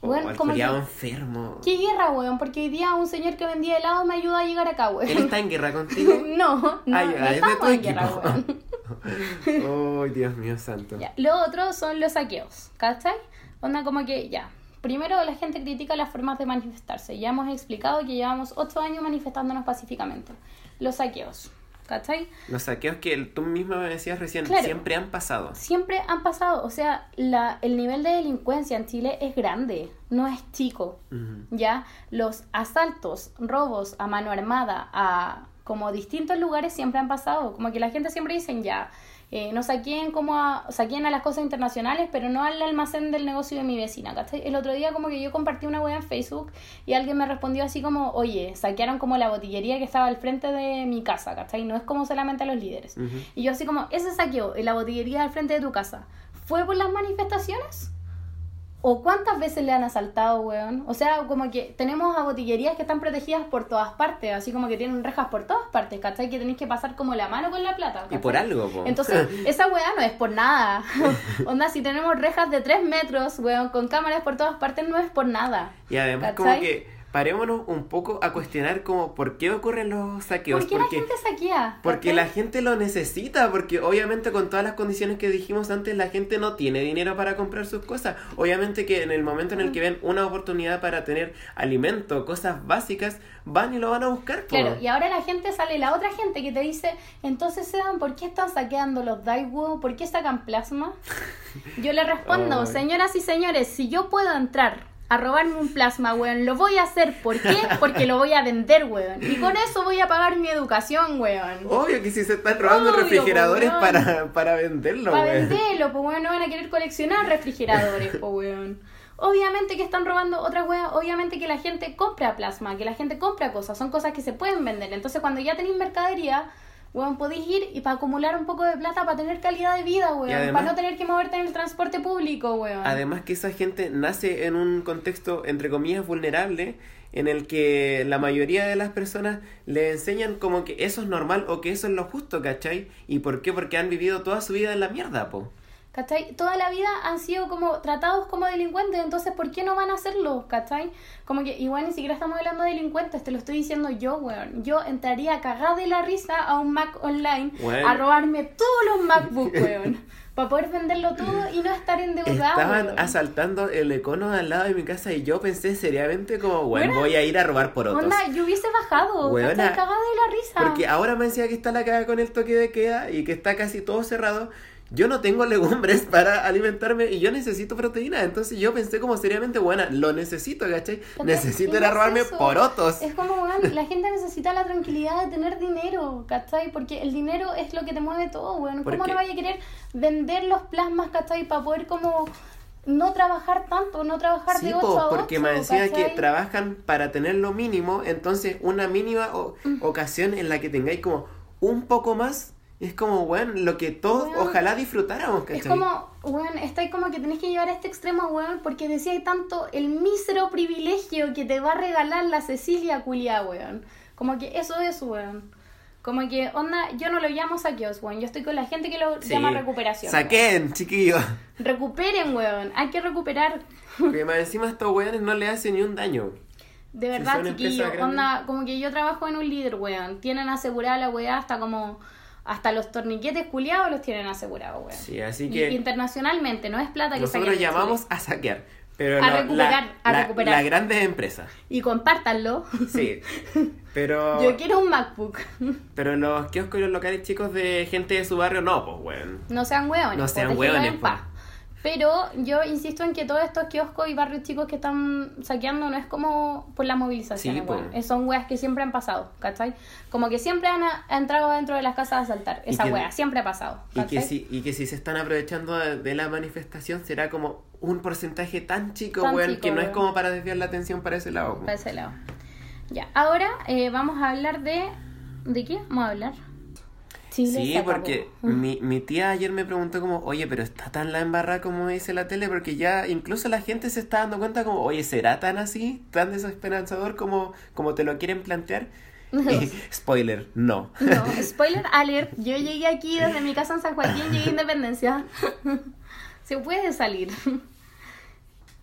o Weón, al como que- enfermo. ¿Qué guerra, weón? Porque hoy día un señor que vendía helado me ayuda a llegar acá, weón. ¿Él está en guerra contigo? (laughs) No, no, ya, no estamos tu en guerra, weón. (laughs) Ay, Dios mío santo. Ya. Lo otro son los saqueos, ¿cachai? Onda como que, ya, primero la gente critica las formas de manifestarse. Ya hemos explicado que llevamos ocho años manifestándonos pacíficamente. Los saqueos, ¿cachai? Los saqueos que tú misma me decías recién Claro. siempre han pasado. Siempre han pasado, o sea, la, el nivel de delincuencia en Chile es grande, no es chico. Ya los asaltos, robos a mano armada a como distintos lugares siempre han pasado, como que la gente siempre dicen ya, eh, no saquen como a, saquen a las cosas internacionales, pero no al almacén del negocio de mi vecina, ¿cachai? El otro día como que yo compartí una web en Facebook y alguien me respondió así como, oye, saquearon como la botillería que estaba al frente de mi casa, ¿cachai? No es como solamente a los líderes. Y yo así como, ese saqueo en la botillería al frente de tu casa, ¿fue por las manifestaciones? ¿O cuántas veces le han asaltado, weón? O sea, como que tenemos a botillerías que están protegidas por todas partes, así como que tienen rejas por todas partes, ¿cachai? Que tenéis que pasar como la mano con la plata. Y por algo, po. Entonces, (laughs) esa weá no es por nada. (laughs) Onda, si tenemos rejas de 3 metros, weón, con cámaras por todas partes, no es por nada. Y además como que parémonos un poco a cuestionar como por qué ocurren los saqueos. ¿Por qué porque la gente saquea? porque la gente lo necesita, porque obviamente con todas las condiciones que dijimos antes, la gente no tiene dinero para comprar sus cosas. Obviamente que en el momento en el que ven una oportunidad para tener alimento, cosas básicas, van y lo van a buscar. po. Claro, y ahora la gente sale, la otra gente que te dice, entonces Seban, ¿por qué están saqueando los Daewoo? ¿Por qué sacan plasma? (laughs) Yo le respondo, señoras y señores, si yo puedo entrar a robarme un plasma, weón, lo voy a hacer. ¿Por qué? Porque lo voy a vender, weón. Y con eso voy a pagar mi educación, weón. Obvio que si se están robando Obvio, refrigeradores po, para, para venderlo, Para weón. venderlo, pues weón, no van a querer coleccionar refrigeradores, pues weón. Obviamente que están robando otras weas, obviamente que la gente compra plasma, que la gente compra cosas, son cosas que se pueden vender. Entonces cuando ya tenéis mercadería, weón, podéis ir y para acumular un poco de plata para tener calidad de vida, weón. además- para no tener que moverte en el transporte público, weón. Además que esa gente nace en un contexto, entre comillas, vulnerable, en el que la mayoría de las personas le enseñan como que eso es normal o que eso es lo justo, ¿cachai? ¿Y por qué? Porque han vivido toda su vida en la mierda, po. ¿Cachai? Toda la vida han sido como tratados como delincuentes, entonces ¿por qué no van a hacerlo? ¿Cachai? Como que igual ni siquiera estamos hablando de delincuentes, te lo estoy diciendo yo, weón. Yo entraría cagada de la risa a un Mac online Weón. a robarme todos los MacBook, weón. (laughs) para poder venderlo todo y no estar endeudado. Estaban weón. asaltando el econo al lado de mi casa y yo pensé seriamente como, bueno, voy a ir a robar por otros. Onda, yo hubiese bajado, Weona, ¿cachai? Cagada de la risa. Porque ahora me decía que está la caga con el toque de queda y que está casi todo cerrado. Yo no tengo legumbres (laughs) para alimentarme y yo necesito proteína. Entonces yo pensé como seriamente, buena, lo necesito, ¿cachai? Necesito ir a es robarme porotos. Es como, weón, la gente necesita la tranquilidad de tener dinero, ¿cachai? Porque el dinero es lo que te mueve todo, weón. ¿Cómo no vaya a querer vender los plasmas, ¿cachai? Para poder como no trabajar tanto, no trabajar Sí, de po, 8 a 8, porque me decía que trabajan para tener lo mínimo, entonces una mínima o- ocasión en la que tengáis como un poco más, es como, bueno, lo que todos Weón. ojalá disfrutáramos, ¿cachai? Es como, weón, estáis como que tenés que llevar a este extremo, weón, porque decía tanto el mísero privilegio que te va a regalar la Cecilia culia, weón. Como que eso es, weón. Como que, onda, yo no lo llamo saqueos, weón. Yo estoy con la gente que lo llama recuperación. Saquen, chiquillos. Recuperen, weón. Hay que recuperar. Porque más encima a estos weones no le hacen ni un daño. De verdad, chiquillos. Onda, como que yo trabajo en un líder, weón. Tienen asegurada la weá hasta como hasta los torniquetes culiados los tienen asegurados, weón. Sí, así que. internacionalmente, no es plata que Nosotros llamamos a saquear. Pero a recuperar, a recuperar. La grandes empresas. Y compártanlo. Sí. (laughs) Pero. Yo quiero un MacBook. (laughs) Pero los kioscos y los locales chicos de gente de su barrio, no, pues, weón. No sean weones. No sean weones, pues. Pero yo insisto en que todos estos kioscos y barrios chicos que están saqueando no es como por la movilización, sí, son weas que siempre han pasado, ¿cachai? Como que siempre han, entrado dentro de las casas a asaltar, esa wea, siempre ha pasado. Y que, si, y que si se están aprovechando de, la manifestación será como un porcentaje tan chico, weón, que no es como para desviar la atención para ese lado. Para ese lado. Ya, ahora eh, vamos a hablar de... ¿De qué vamos a hablar? Sí, porque mi, mi tía ayer me preguntó como, oye, pero está tan la embarrada como dice la tele, porque ya incluso la gente se está dando cuenta como, oye, ¿será tan así, tan desesperanzador como, como te lo quieren plantear? (laughs) spoiler, no. No, (laughs) spoiler alert, yo llegué aquí desde mi casa en San Joaquín, llegué a (laughs) Independencia. se puede salir.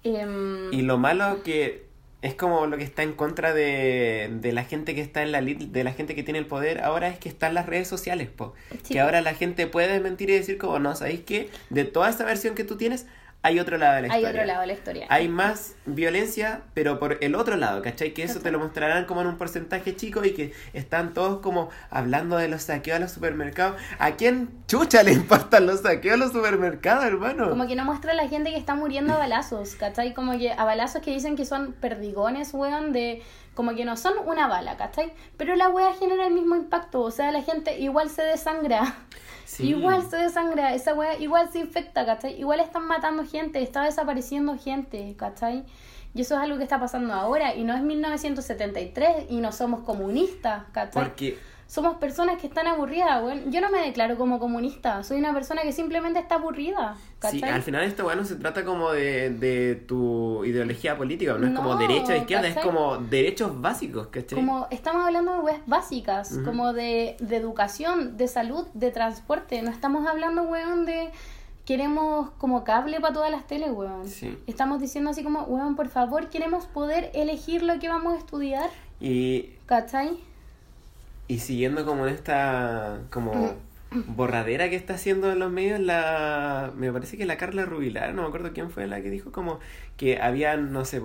Y lo malo que es como lo que está en contra de, de la gente que está en la de la gente que tiene el poder ahora es que están las redes sociales, po. Que ahora la gente puede mentir y decir como, no, ¿sabéis qué? De toda esa versión que tú tienes, hay otro lado de la historia. Hay otro lado de la historia. Hay más violencia, pero por el otro lado, ¿cachai? Que eso te lo mostrarán como en un porcentaje chico y que están todos como hablando de los saqueos a los supermercados. ¿A quién chucha le importan los saqueos a los supermercados, hermano? Como que no muestra a la gente que está muriendo a balazos, ¿cachai? Como que a balazos que dicen que son perdigones, weón, de como que no son una bala, ¿cachai? Pero la wea genera el mismo impacto, o sea, la gente igual se desangra. (laughs) Igual se desangra, esa weá igual se infecta, ¿cachai? Igual están matando gente, está desapareciendo gente, ¿cachai? Y eso es algo que está pasando ahora y no es 1973 y no somos comunistas, ¿cachai? Porque somos personas que están aburridas, bueno. Yo no me declaro como comunista, soy una persona que simplemente está aburrida. ¿cachai? Sí, al final esto, bueno, se trata como de, de tu ideología política, no es como derecha izquierda, es como derechos básicos, ¿cachai? Como estamos hablando de weas básicas, como de, de educación, de salud, de transporte, no estamos hablando, weón, de queremos como cable para todas las teles, weón. Sí. Estamos diciendo así como, weón, por favor, queremos poder elegir lo que vamos a estudiar. Y... ¿Cachai? Y siguiendo como en esta como borradera que está haciendo en los medios la me parece que la Carla Rubilar, no me acuerdo quién fue la que dijo como que habían no sé,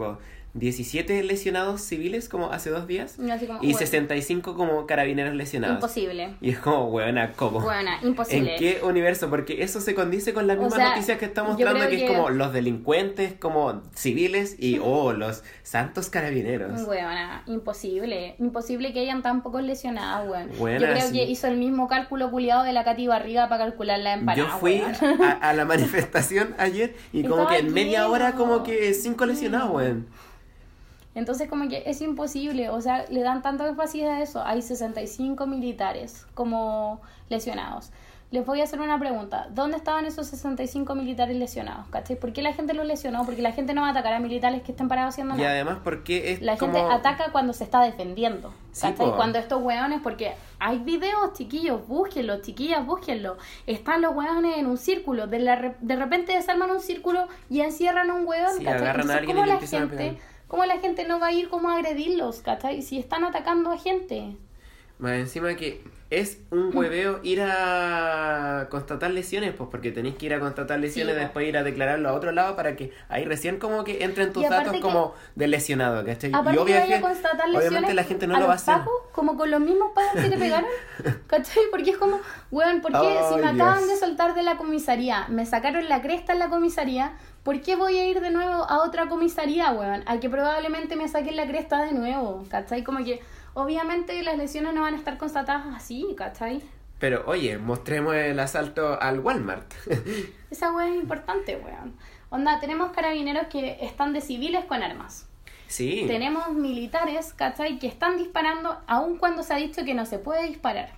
17 lesionados civiles como hace dos días y 65 como carabineros lesionados. Imposible. Y es como, buena, ¿cómo? Buena, imposible. ¿En qué universo? Porque eso se condice con las mismas noticias que estamos mostrando, que, es como los delincuentes como civiles y, (laughs) oh, los santos carabineros. Buena, imposible. Imposible que hayan tan pocos lesionados, weón. Yo creo que hizo el mismo cálculo culiado de la Cati Barriga para calcular la empanada. Yo fui a, la (laughs) manifestación ayer y como que en media hora como que cinco lesionados, weón. Entonces como que es imposible, o sea, le dan tanto énfasis a eso. Hay 65 militares como lesionados. Les voy a hacer una pregunta. ¿Dónde estaban esos 65 militares lesionados? ¿Cachai? ¿Por qué la gente los lesionó? Porque la gente no va a atacar a militares que estén parados haciendo nada. Y además porque es La gente ataca cuando se está defendiendo. ¿Cachai? cuando estos hueones, porque hay videos, chiquillos, búsquenlo, chiquillas, búsquenlo. Están los hueones en un círculo. De, la, de repente desarman un círculo y encierran a un hueón. Sí, agarran a alguien y la gente ¿Cómo la gente no va a ir como a agredirlos, ¿cachai? Si están atacando a gente. Más encima que es un hueveo ir a constatar lesiones, pues porque tenéis que ir a constatar lesiones, y después ir a declararlo a otro lado para que ahí recién como que entren tus datos como de lesionado, ¿cachai? y obviamente, constatar lesiones la gente no lo va a hacer. como con los mismos pagos que le pegaron, (laughs) ¿cachai? Porque es como, weón, ¿por qué si me acaban de soltar de la comisaría, me sacaron la cresta en la comisaría, ¿por qué voy a ir de nuevo a otra comisaría, weón? A que probablemente me saquen la cresta de nuevo, ¿cachai? Como que obviamente las lesiones no van a estar constatadas así, ¿cachai? Pero oye, mostremos el asalto al Walmart. (laughs) Esa weón es importante, weón. Onda, tenemos carabineros que están de civiles con armas. Sí. Tenemos militares, ¿cachai? Que están disparando aun cuando se ha dicho que no se puede disparar.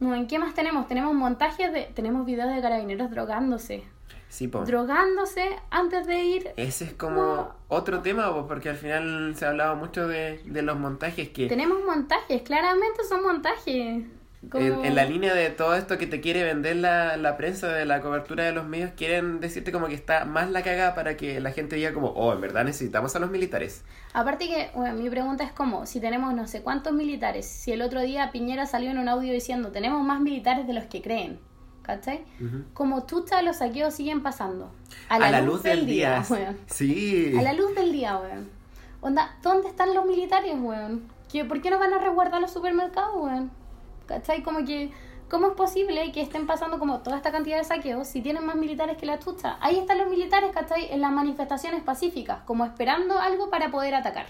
¿En qué más tenemos? Tenemos montajes de... Tenemos videos de carabineros drogándose. Sí, po. drogándose antes de ir. Ese es como otro tema, po, porque al final se ha hablado mucho de, de los montajes que Tenemos montajes, claramente son montajes. Como- en, en la línea de todo esto que te quiere vender la, la prensa, de la cobertura de los medios, quieren decirte como que está más la cagada para que la gente diga como, oh, en verdad necesitamos a los militares. Aparte que, bueno, mi pregunta es como, si tenemos no sé cuántos militares, si el otro día Piñera salió en un audio diciendo, tenemos más militares de los que creen, ¿cachai? Como chucha los saqueos siguen pasando. A la, luz del día. weón. Sí. A la luz del día, weón. Onda, ¿dónde están los militares, weón? ¿Qué- ¿Por qué no van a resguardar los supermercados, weón? ¿Cachai? Como que, ¿cómo es posible que estén pasando como toda esta cantidad de saqueos si tienen más militares que la chucha? Ahí están los militares, ¿cachai? En las manifestaciones pacíficas, como esperando algo para poder atacar.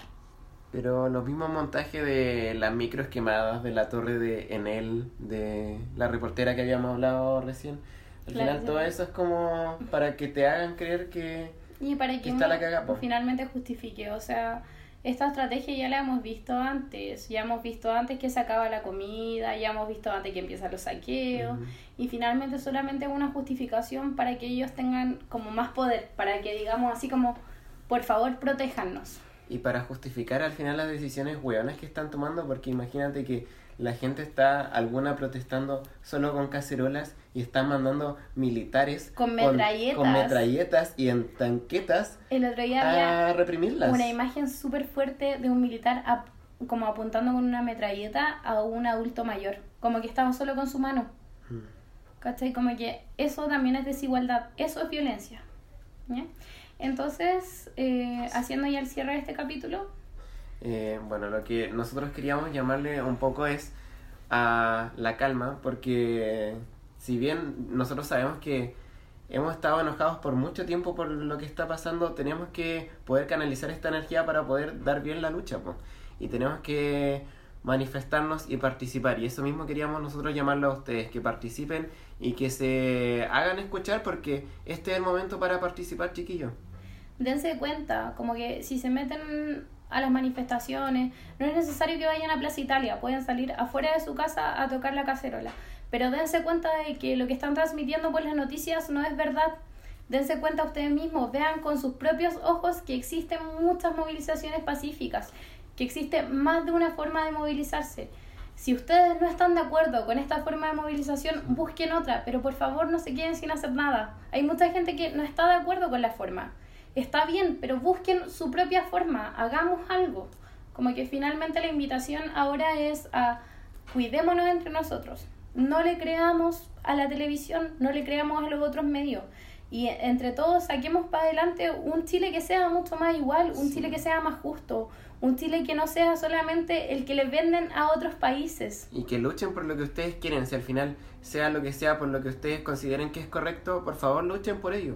Pero los mismos montajes de las micros quemadas de la torre de Enel, de la reportera que habíamos hablado recién. Al Claro, final sí. todo eso es como para que te hagan creer que... Y para que Está la finalmente justifique, o sea, esta estrategia ya la hemos visto antes, ya hemos visto antes que se acaba la comida, ya hemos visto antes que empiezan los saqueos, y finalmente solamente es una justificación para que ellos tengan como más poder, para que digamos así como, por favor, protéjanos. Y para justificar al final las decisiones hueonas que están tomando, porque imagínate que la gente está, alguna protestando solo con cacerolas y están mandando militares Con metralletas. con, metralletas y en tanquetas El otro día había a reprimirlas. una imagen súper fuerte de un militar ap- como apuntando con una metralleta a un adulto mayor, como que estaba solo con su mano. Mm. ¿Cachai? Como que eso también es desigualdad, eso es violencia. ¿ya? Entonces, eh, haciendo ya el cierre de este capítulo, Eh, bueno, lo que nosotros queríamos llamarle un poco es a la calma, porque si bien nosotros sabemos que hemos estado enojados por mucho tiempo por lo que está pasando, tenemos que poder canalizar esta energía para poder dar bien la lucha, po. y tenemos que manifestarnos y participar, y eso mismo queríamos nosotros llamarlo a ustedes, que participen y que se hagan escuchar, porque este es el momento para participar, chiquillos. Dense cuenta, como que si se meten a las manifestaciones, no es necesario que vayan a Plaza Italia, pueden salir afuera de su casa a tocar la cacerola. Pero dense cuenta de que lo que están transmitiendo por las noticias no es verdad. Dense cuenta ustedes mismos, vean con sus propios ojos que existen muchas movilizaciones pacíficas, que existe más de una forma de movilizarse. Si ustedes no están de acuerdo con esta forma de movilización, busquen otra, pero por favor no se queden sin hacer nada. Hay mucha gente que no está de acuerdo con la forma. Está bien, pero busquen su propia forma, hagamos algo. Como que finalmente la invitación ahora es a cuidémonos entre nosotros. No le creamos a la televisión, no le creamos a los otros medios. Y entre todos saquemos para adelante un Chile que sea mucho más igual, un Sí. Chile que sea más justo, un Chile que no sea solamente el que le venden a otros países. Y que luchen por lo que ustedes quieren, si al final sea lo que sea por lo que ustedes consideren que es correcto, por favor luchen por ello.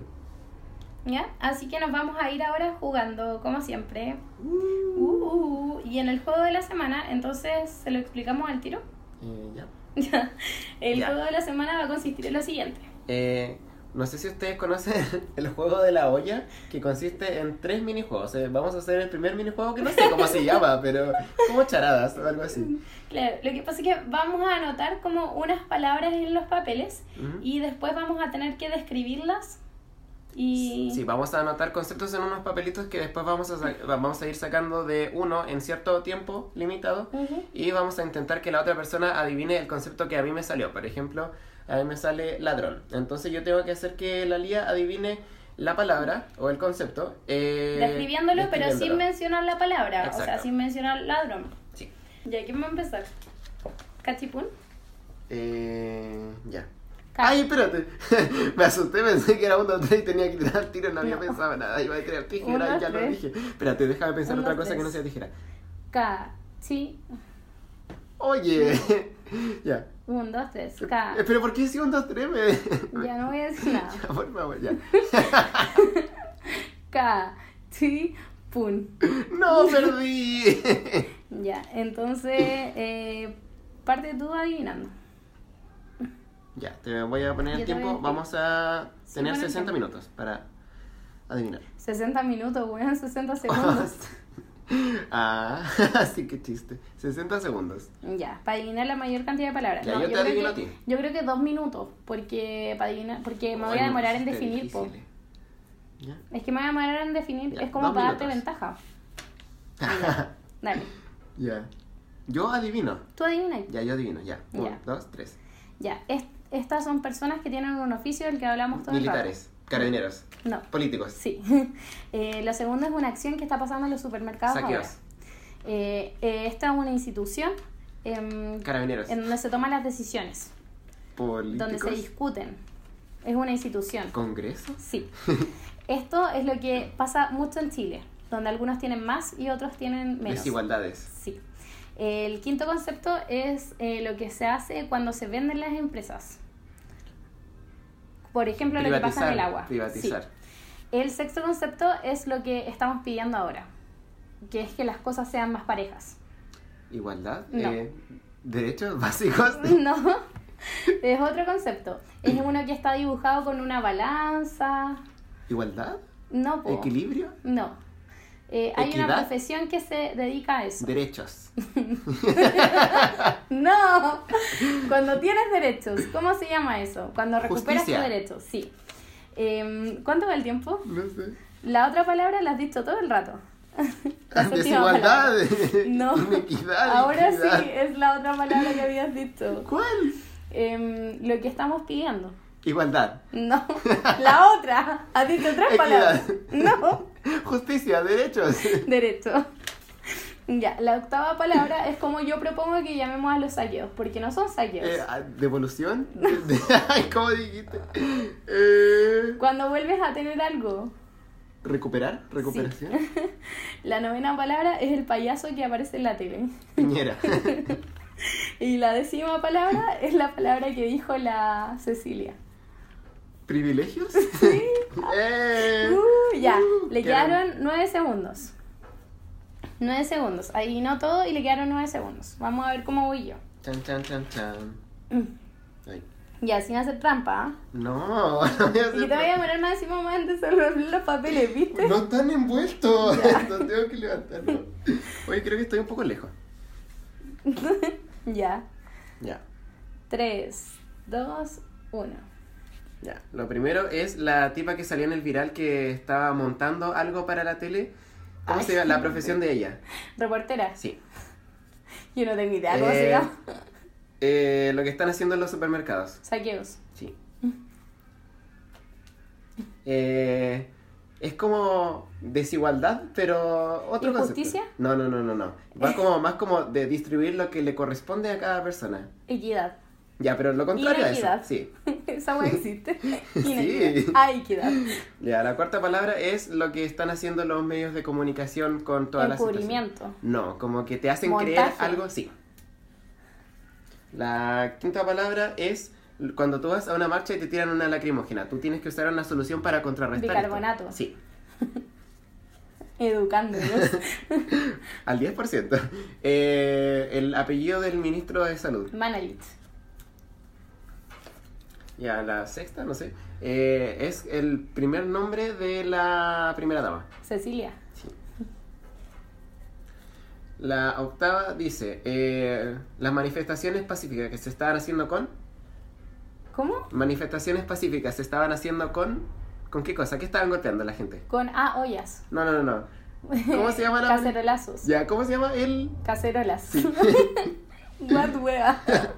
¿Ya? Así que nos vamos a ir ahora jugando, como siempre. Uh, y en el juego de la semana, entonces, ¿se lo explicamos al tiro? Eh, ya. (laughs) El juego de la semana va a consistir en lo siguiente. Eh, no sé si ustedes conocen (laughs) el juego de la olla, que consiste en tres minijuegos. Eh, vamos a hacer el primer minijuego que no sé cómo se llama, (laughs) pero como charadas o algo así. Claro, lo que pasa es que vamos a anotar como unas palabras en los papeles Ujú. y después vamos a tener que describirlas y... Sí, vamos a anotar conceptos en unos papelitos que después vamos a, vamos a ir sacando de uno en cierto tiempo limitado y vamos a intentar que la otra persona adivine el concepto que a mí me salió. Por ejemplo, a mí me sale ladrón. Entonces yo tengo que hacer que la Lía adivine la palabra o el concepto. eh, Describiéndolo, pero sin mencionar la palabra, o sea, sin mencionar ladrón. Sí. Ya, ¿quién va a empezar? ¿Cachipún? Eh, ya. Ca- Ay, espérate. (laughs) me asusté, pensé que era un 2, 3 y tenía que tirar tiro, no había No. pensado nada. Iba a tirar tijera dos, y ya lo tres. dije. Espérate, déjame pensar Un, otra cosa que no tres. sea tijera. Cachi... Oye, (laughs) ya. Un, dos, tres. Ca... Eh, Pero ¿por qué si un 2, 3 me... (laughs) Ya no voy a decir nada. Ya, por favor, ya. Cachipún. No, perdí. Ya, entonces, eh, parte tú adivinando. Ya, te voy a poner Yo el tiempo. Vamos a Sí, tener pon el 60 tiempo. minutos para adivinar. 60 minutos, weón, (laughs) 60 (laughs) segundos. Ah, (laughs) así que chiste. 60 segundos. Ya, para adivinar la mayor cantidad de palabras. Ya, No, yo te creo adivino que, a ti. Yo creo que dos minutos, porque para adivinar, porque me voy a demorar en definir, po. difícil. ¿Ya? Es que me voy a demorar en definir, Ya, es como para darte ventaja. Ya, Dale, Ya. Yo adivino. tú adivina. Ya, yo adivino. Ya. Uno, dos, tres. Ya, es- estas son personas que tienen un oficio del que hablamos todo el rato. Militares, carabineros, No, políticos, sí. (laughs) Eh, lo segundo es una acción que está pasando en los supermercados saqueos, ahora. Eh, eh, esta es una institución em, carabineros, en donde se toman las decisiones, donde se políticos, discuten. Es una institución. congreso. Sí. (laughs) Esto es lo que pasa mucho en Chile, donde algunos tienen más y otros tienen menos. Desigualdades. Sí. El quinto concepto es eh, lo que se hace cuando se venden las empresas. Por ejemplo, lo que pasa en el agua. Privatizar. Sí. El sexto concepto es lo que estamos pidiendo ahora, que es que las cosas sean más parejas. Igualdad. No. eh, derechos (laughs) básicos. (laughs) No, es otro concepto. Es uno que está dibujado con una balanza. Igualdad. No, po. Equilibrio. No. Eh, hay una profesión que se dedica a eso. Derechos. (laughs) No, cuando tienes derechos, ¿cómo se llama eso? Cuando recuperas Justicia. tus derechos, sí. Em, ¿Cuánto va el tiempo? No sé. La otra palabra la has dicho todo el rato. Séptima Desigualdad. palabra. No. Inequidad. Ahora equidad. sí es la otra palabra que habías dicho. ¿Cuál? Em, lo que estamos pidiendo. Igualdad. No, la otra. Has dicho tres Equidad. palabras. No, Justicia, derechos. derecho. Ya, la octava palabra es como yo propongo que llamemos a los saqueos, porque no son saqueos. Eh, ah, ¿Devolución? (laughs) ¿cómo dijiste? Eh, Cuando vuelves a tener algo. ¿Recuperar? ¿Recuperación? (laughs) La novena palabra es el payaso que aparece en la tele. Piñera. (laughs) Y la décima palabra es la palabra que dijo la Cecilia. ¿Privilegios? Sí. (laughs) Eh, Uh, ya, uh, le quedaron- nueve segundos. Nueve segundos. Adivinó todo y le quedaron nueve segundos. Vamos a ver cómo voy yo. Chan, chan, chan, chan. Mm. Ay. Ya, sin hacer trampa. ¿ah? No, (laughs) no voy a Y hacer que te voy a demorar más encima más antes de revolver los papeles, ¿viste? No están envueltos. (laughs) No tengo que levantarlo. Oye, creo que estoy un poco lejos. Ya. Ya. Tres, dos, uno. Ya. Lo primero es la tipa que salió en el viral que estaba montando algo para la tele. ¿Cómo Ay. se llama? La profesión de ella. Reportera. Sí. (laughs) Yo no tengo idea cómo Eh, se llama. eh, lo que están haciendo en los supermercados. Saqueos. Sí. Eh, es como desigualdad, pero otro concepto. ¿Injusticia? No, no, no, no, no. Va (laughs) como más como de distribuir lo que le corresponde a cada persona. Equidad. Ya, pero lo contrario a eso. Inequidad. Sí. (laughs) Esa weá existe. (laughs) Sí. Inequidad. Ah, equidad. Ya, la cuarta palabra es lo que están haciendo los medios de comunicación con todas las Encubrimiento. No, como que te hacen Montaje. creer algo, sí. La quinta palabra es cuando tú vas a una marcha y te tiran una lacrimógena. Tú tienes que usar una solución para contrarrestar. esto. Bicarbonato. Sí, (laughs) Educándonos. al 10%. Eh, el apellido del ministro de Salud. Manalit. Ya, la sexta, no sé. Eh, es el primer nombre de la primera dama. Cecilia. Sí. La octava dice, eh, las manifestaciones pacíficas que se estaban haciendo con... ¿Cómo? Manifestaciones pacíficas se estaban haciendo con... ¿Con qué cosa? ¿Qué estaban golpeando la gente? Con A ollas. No, no, no, no. ¿Cómo se llama la- Cacerolazos. Ya, ¿cómo se llama? El... Cacerolas. Sí. (laughs) What wea. (laughs)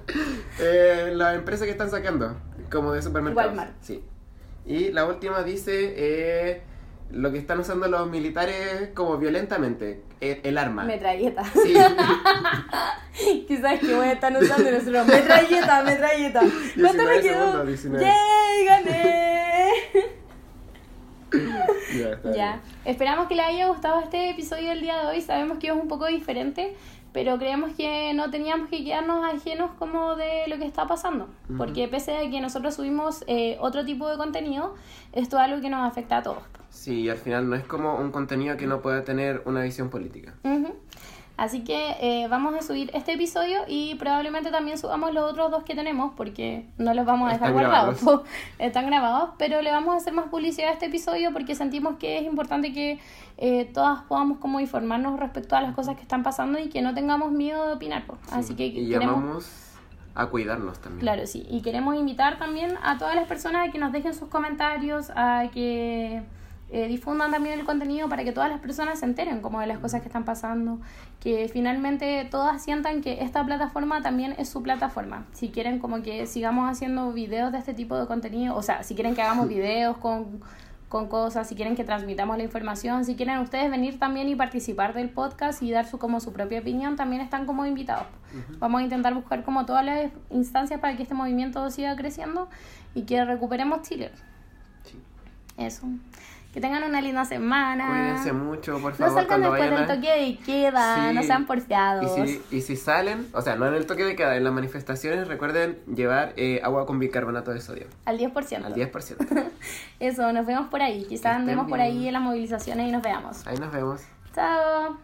Eh, la empresa que están sacando, como de supermercados. Walmart. Sí. Y la última dice eh, lo que están usando los militares como violentamente, el, el arma. Metralleta. Sí. (laughs) Quizás que a estar usando nosotros. Metralleta, metralleta. ¿Cuánto me 19 quedó? segundos, 19. ¡Yay! ¡Gané! ya, Ya, esperamos que les haya gustado este episodio del día de hoy. Sabemos que es un poco diferente, pero creemos que no teníamos que quedarnos ajenos como de lo que está pasando. Ujú. Porque pese a que nosotros subimos eh, otro tipo de contenido, esto es algo que nos afecta a todos. Sí, y al final no es como un contenido que no pueda tener una visión política. Ujú. Así que eh, vamos a subir este episodio y probablemente también subamos los otros dos que tenemos porque no los vamos a dejar Están guardados. grabados. (laughs) Están grabados, pero le vamos a hacer más publicidad a este episodio porque sentimos que es importante que eh, todas podamos como informarnos respecto a las cosas que están pasando y que no tengamos miedo de opinar. po. Así que y queremos... llamamos a cuidarnos también. Claro, sí. Y queremos invitar también a todas las personas a que nos dejen sus comentarios, a que eh, difundan también el contenido para que todas las personas se enteren como de las cosas que están pasando, que finalmente todas sientan que esta plataforma también es su plataforma. Si quieren como que sigamos haciendo videos de este tipo de contenido, o sea, si quieren que hagamos (laughs) videos con con cosas, si quieren que transmitamos la información, si quieren ustedes venir también y participar del podcast y dar su como su propia opinión, también están como invitados. Vamos a intentar buscar como todas las instancias para que este movimiento siga creciendo y que recuperemos Chile. Sí. Eso. Que tengan una linda semana. Cuídense mucho, por No favor, salgan cuando después vayan del toque de queda, Sí. no sean porfiados. Y si, y si salen, o sea, no en el toque de queda, en las manifestaciones, recuerden llevar eh, agua con bicarbonato de sodio. Al 10%. Al 10%. (laughs) Eso, nos vemos por ahí. Quizás andemos por ahí en las movilizaciones y nos veamos. Ahí nos vemos. Chao.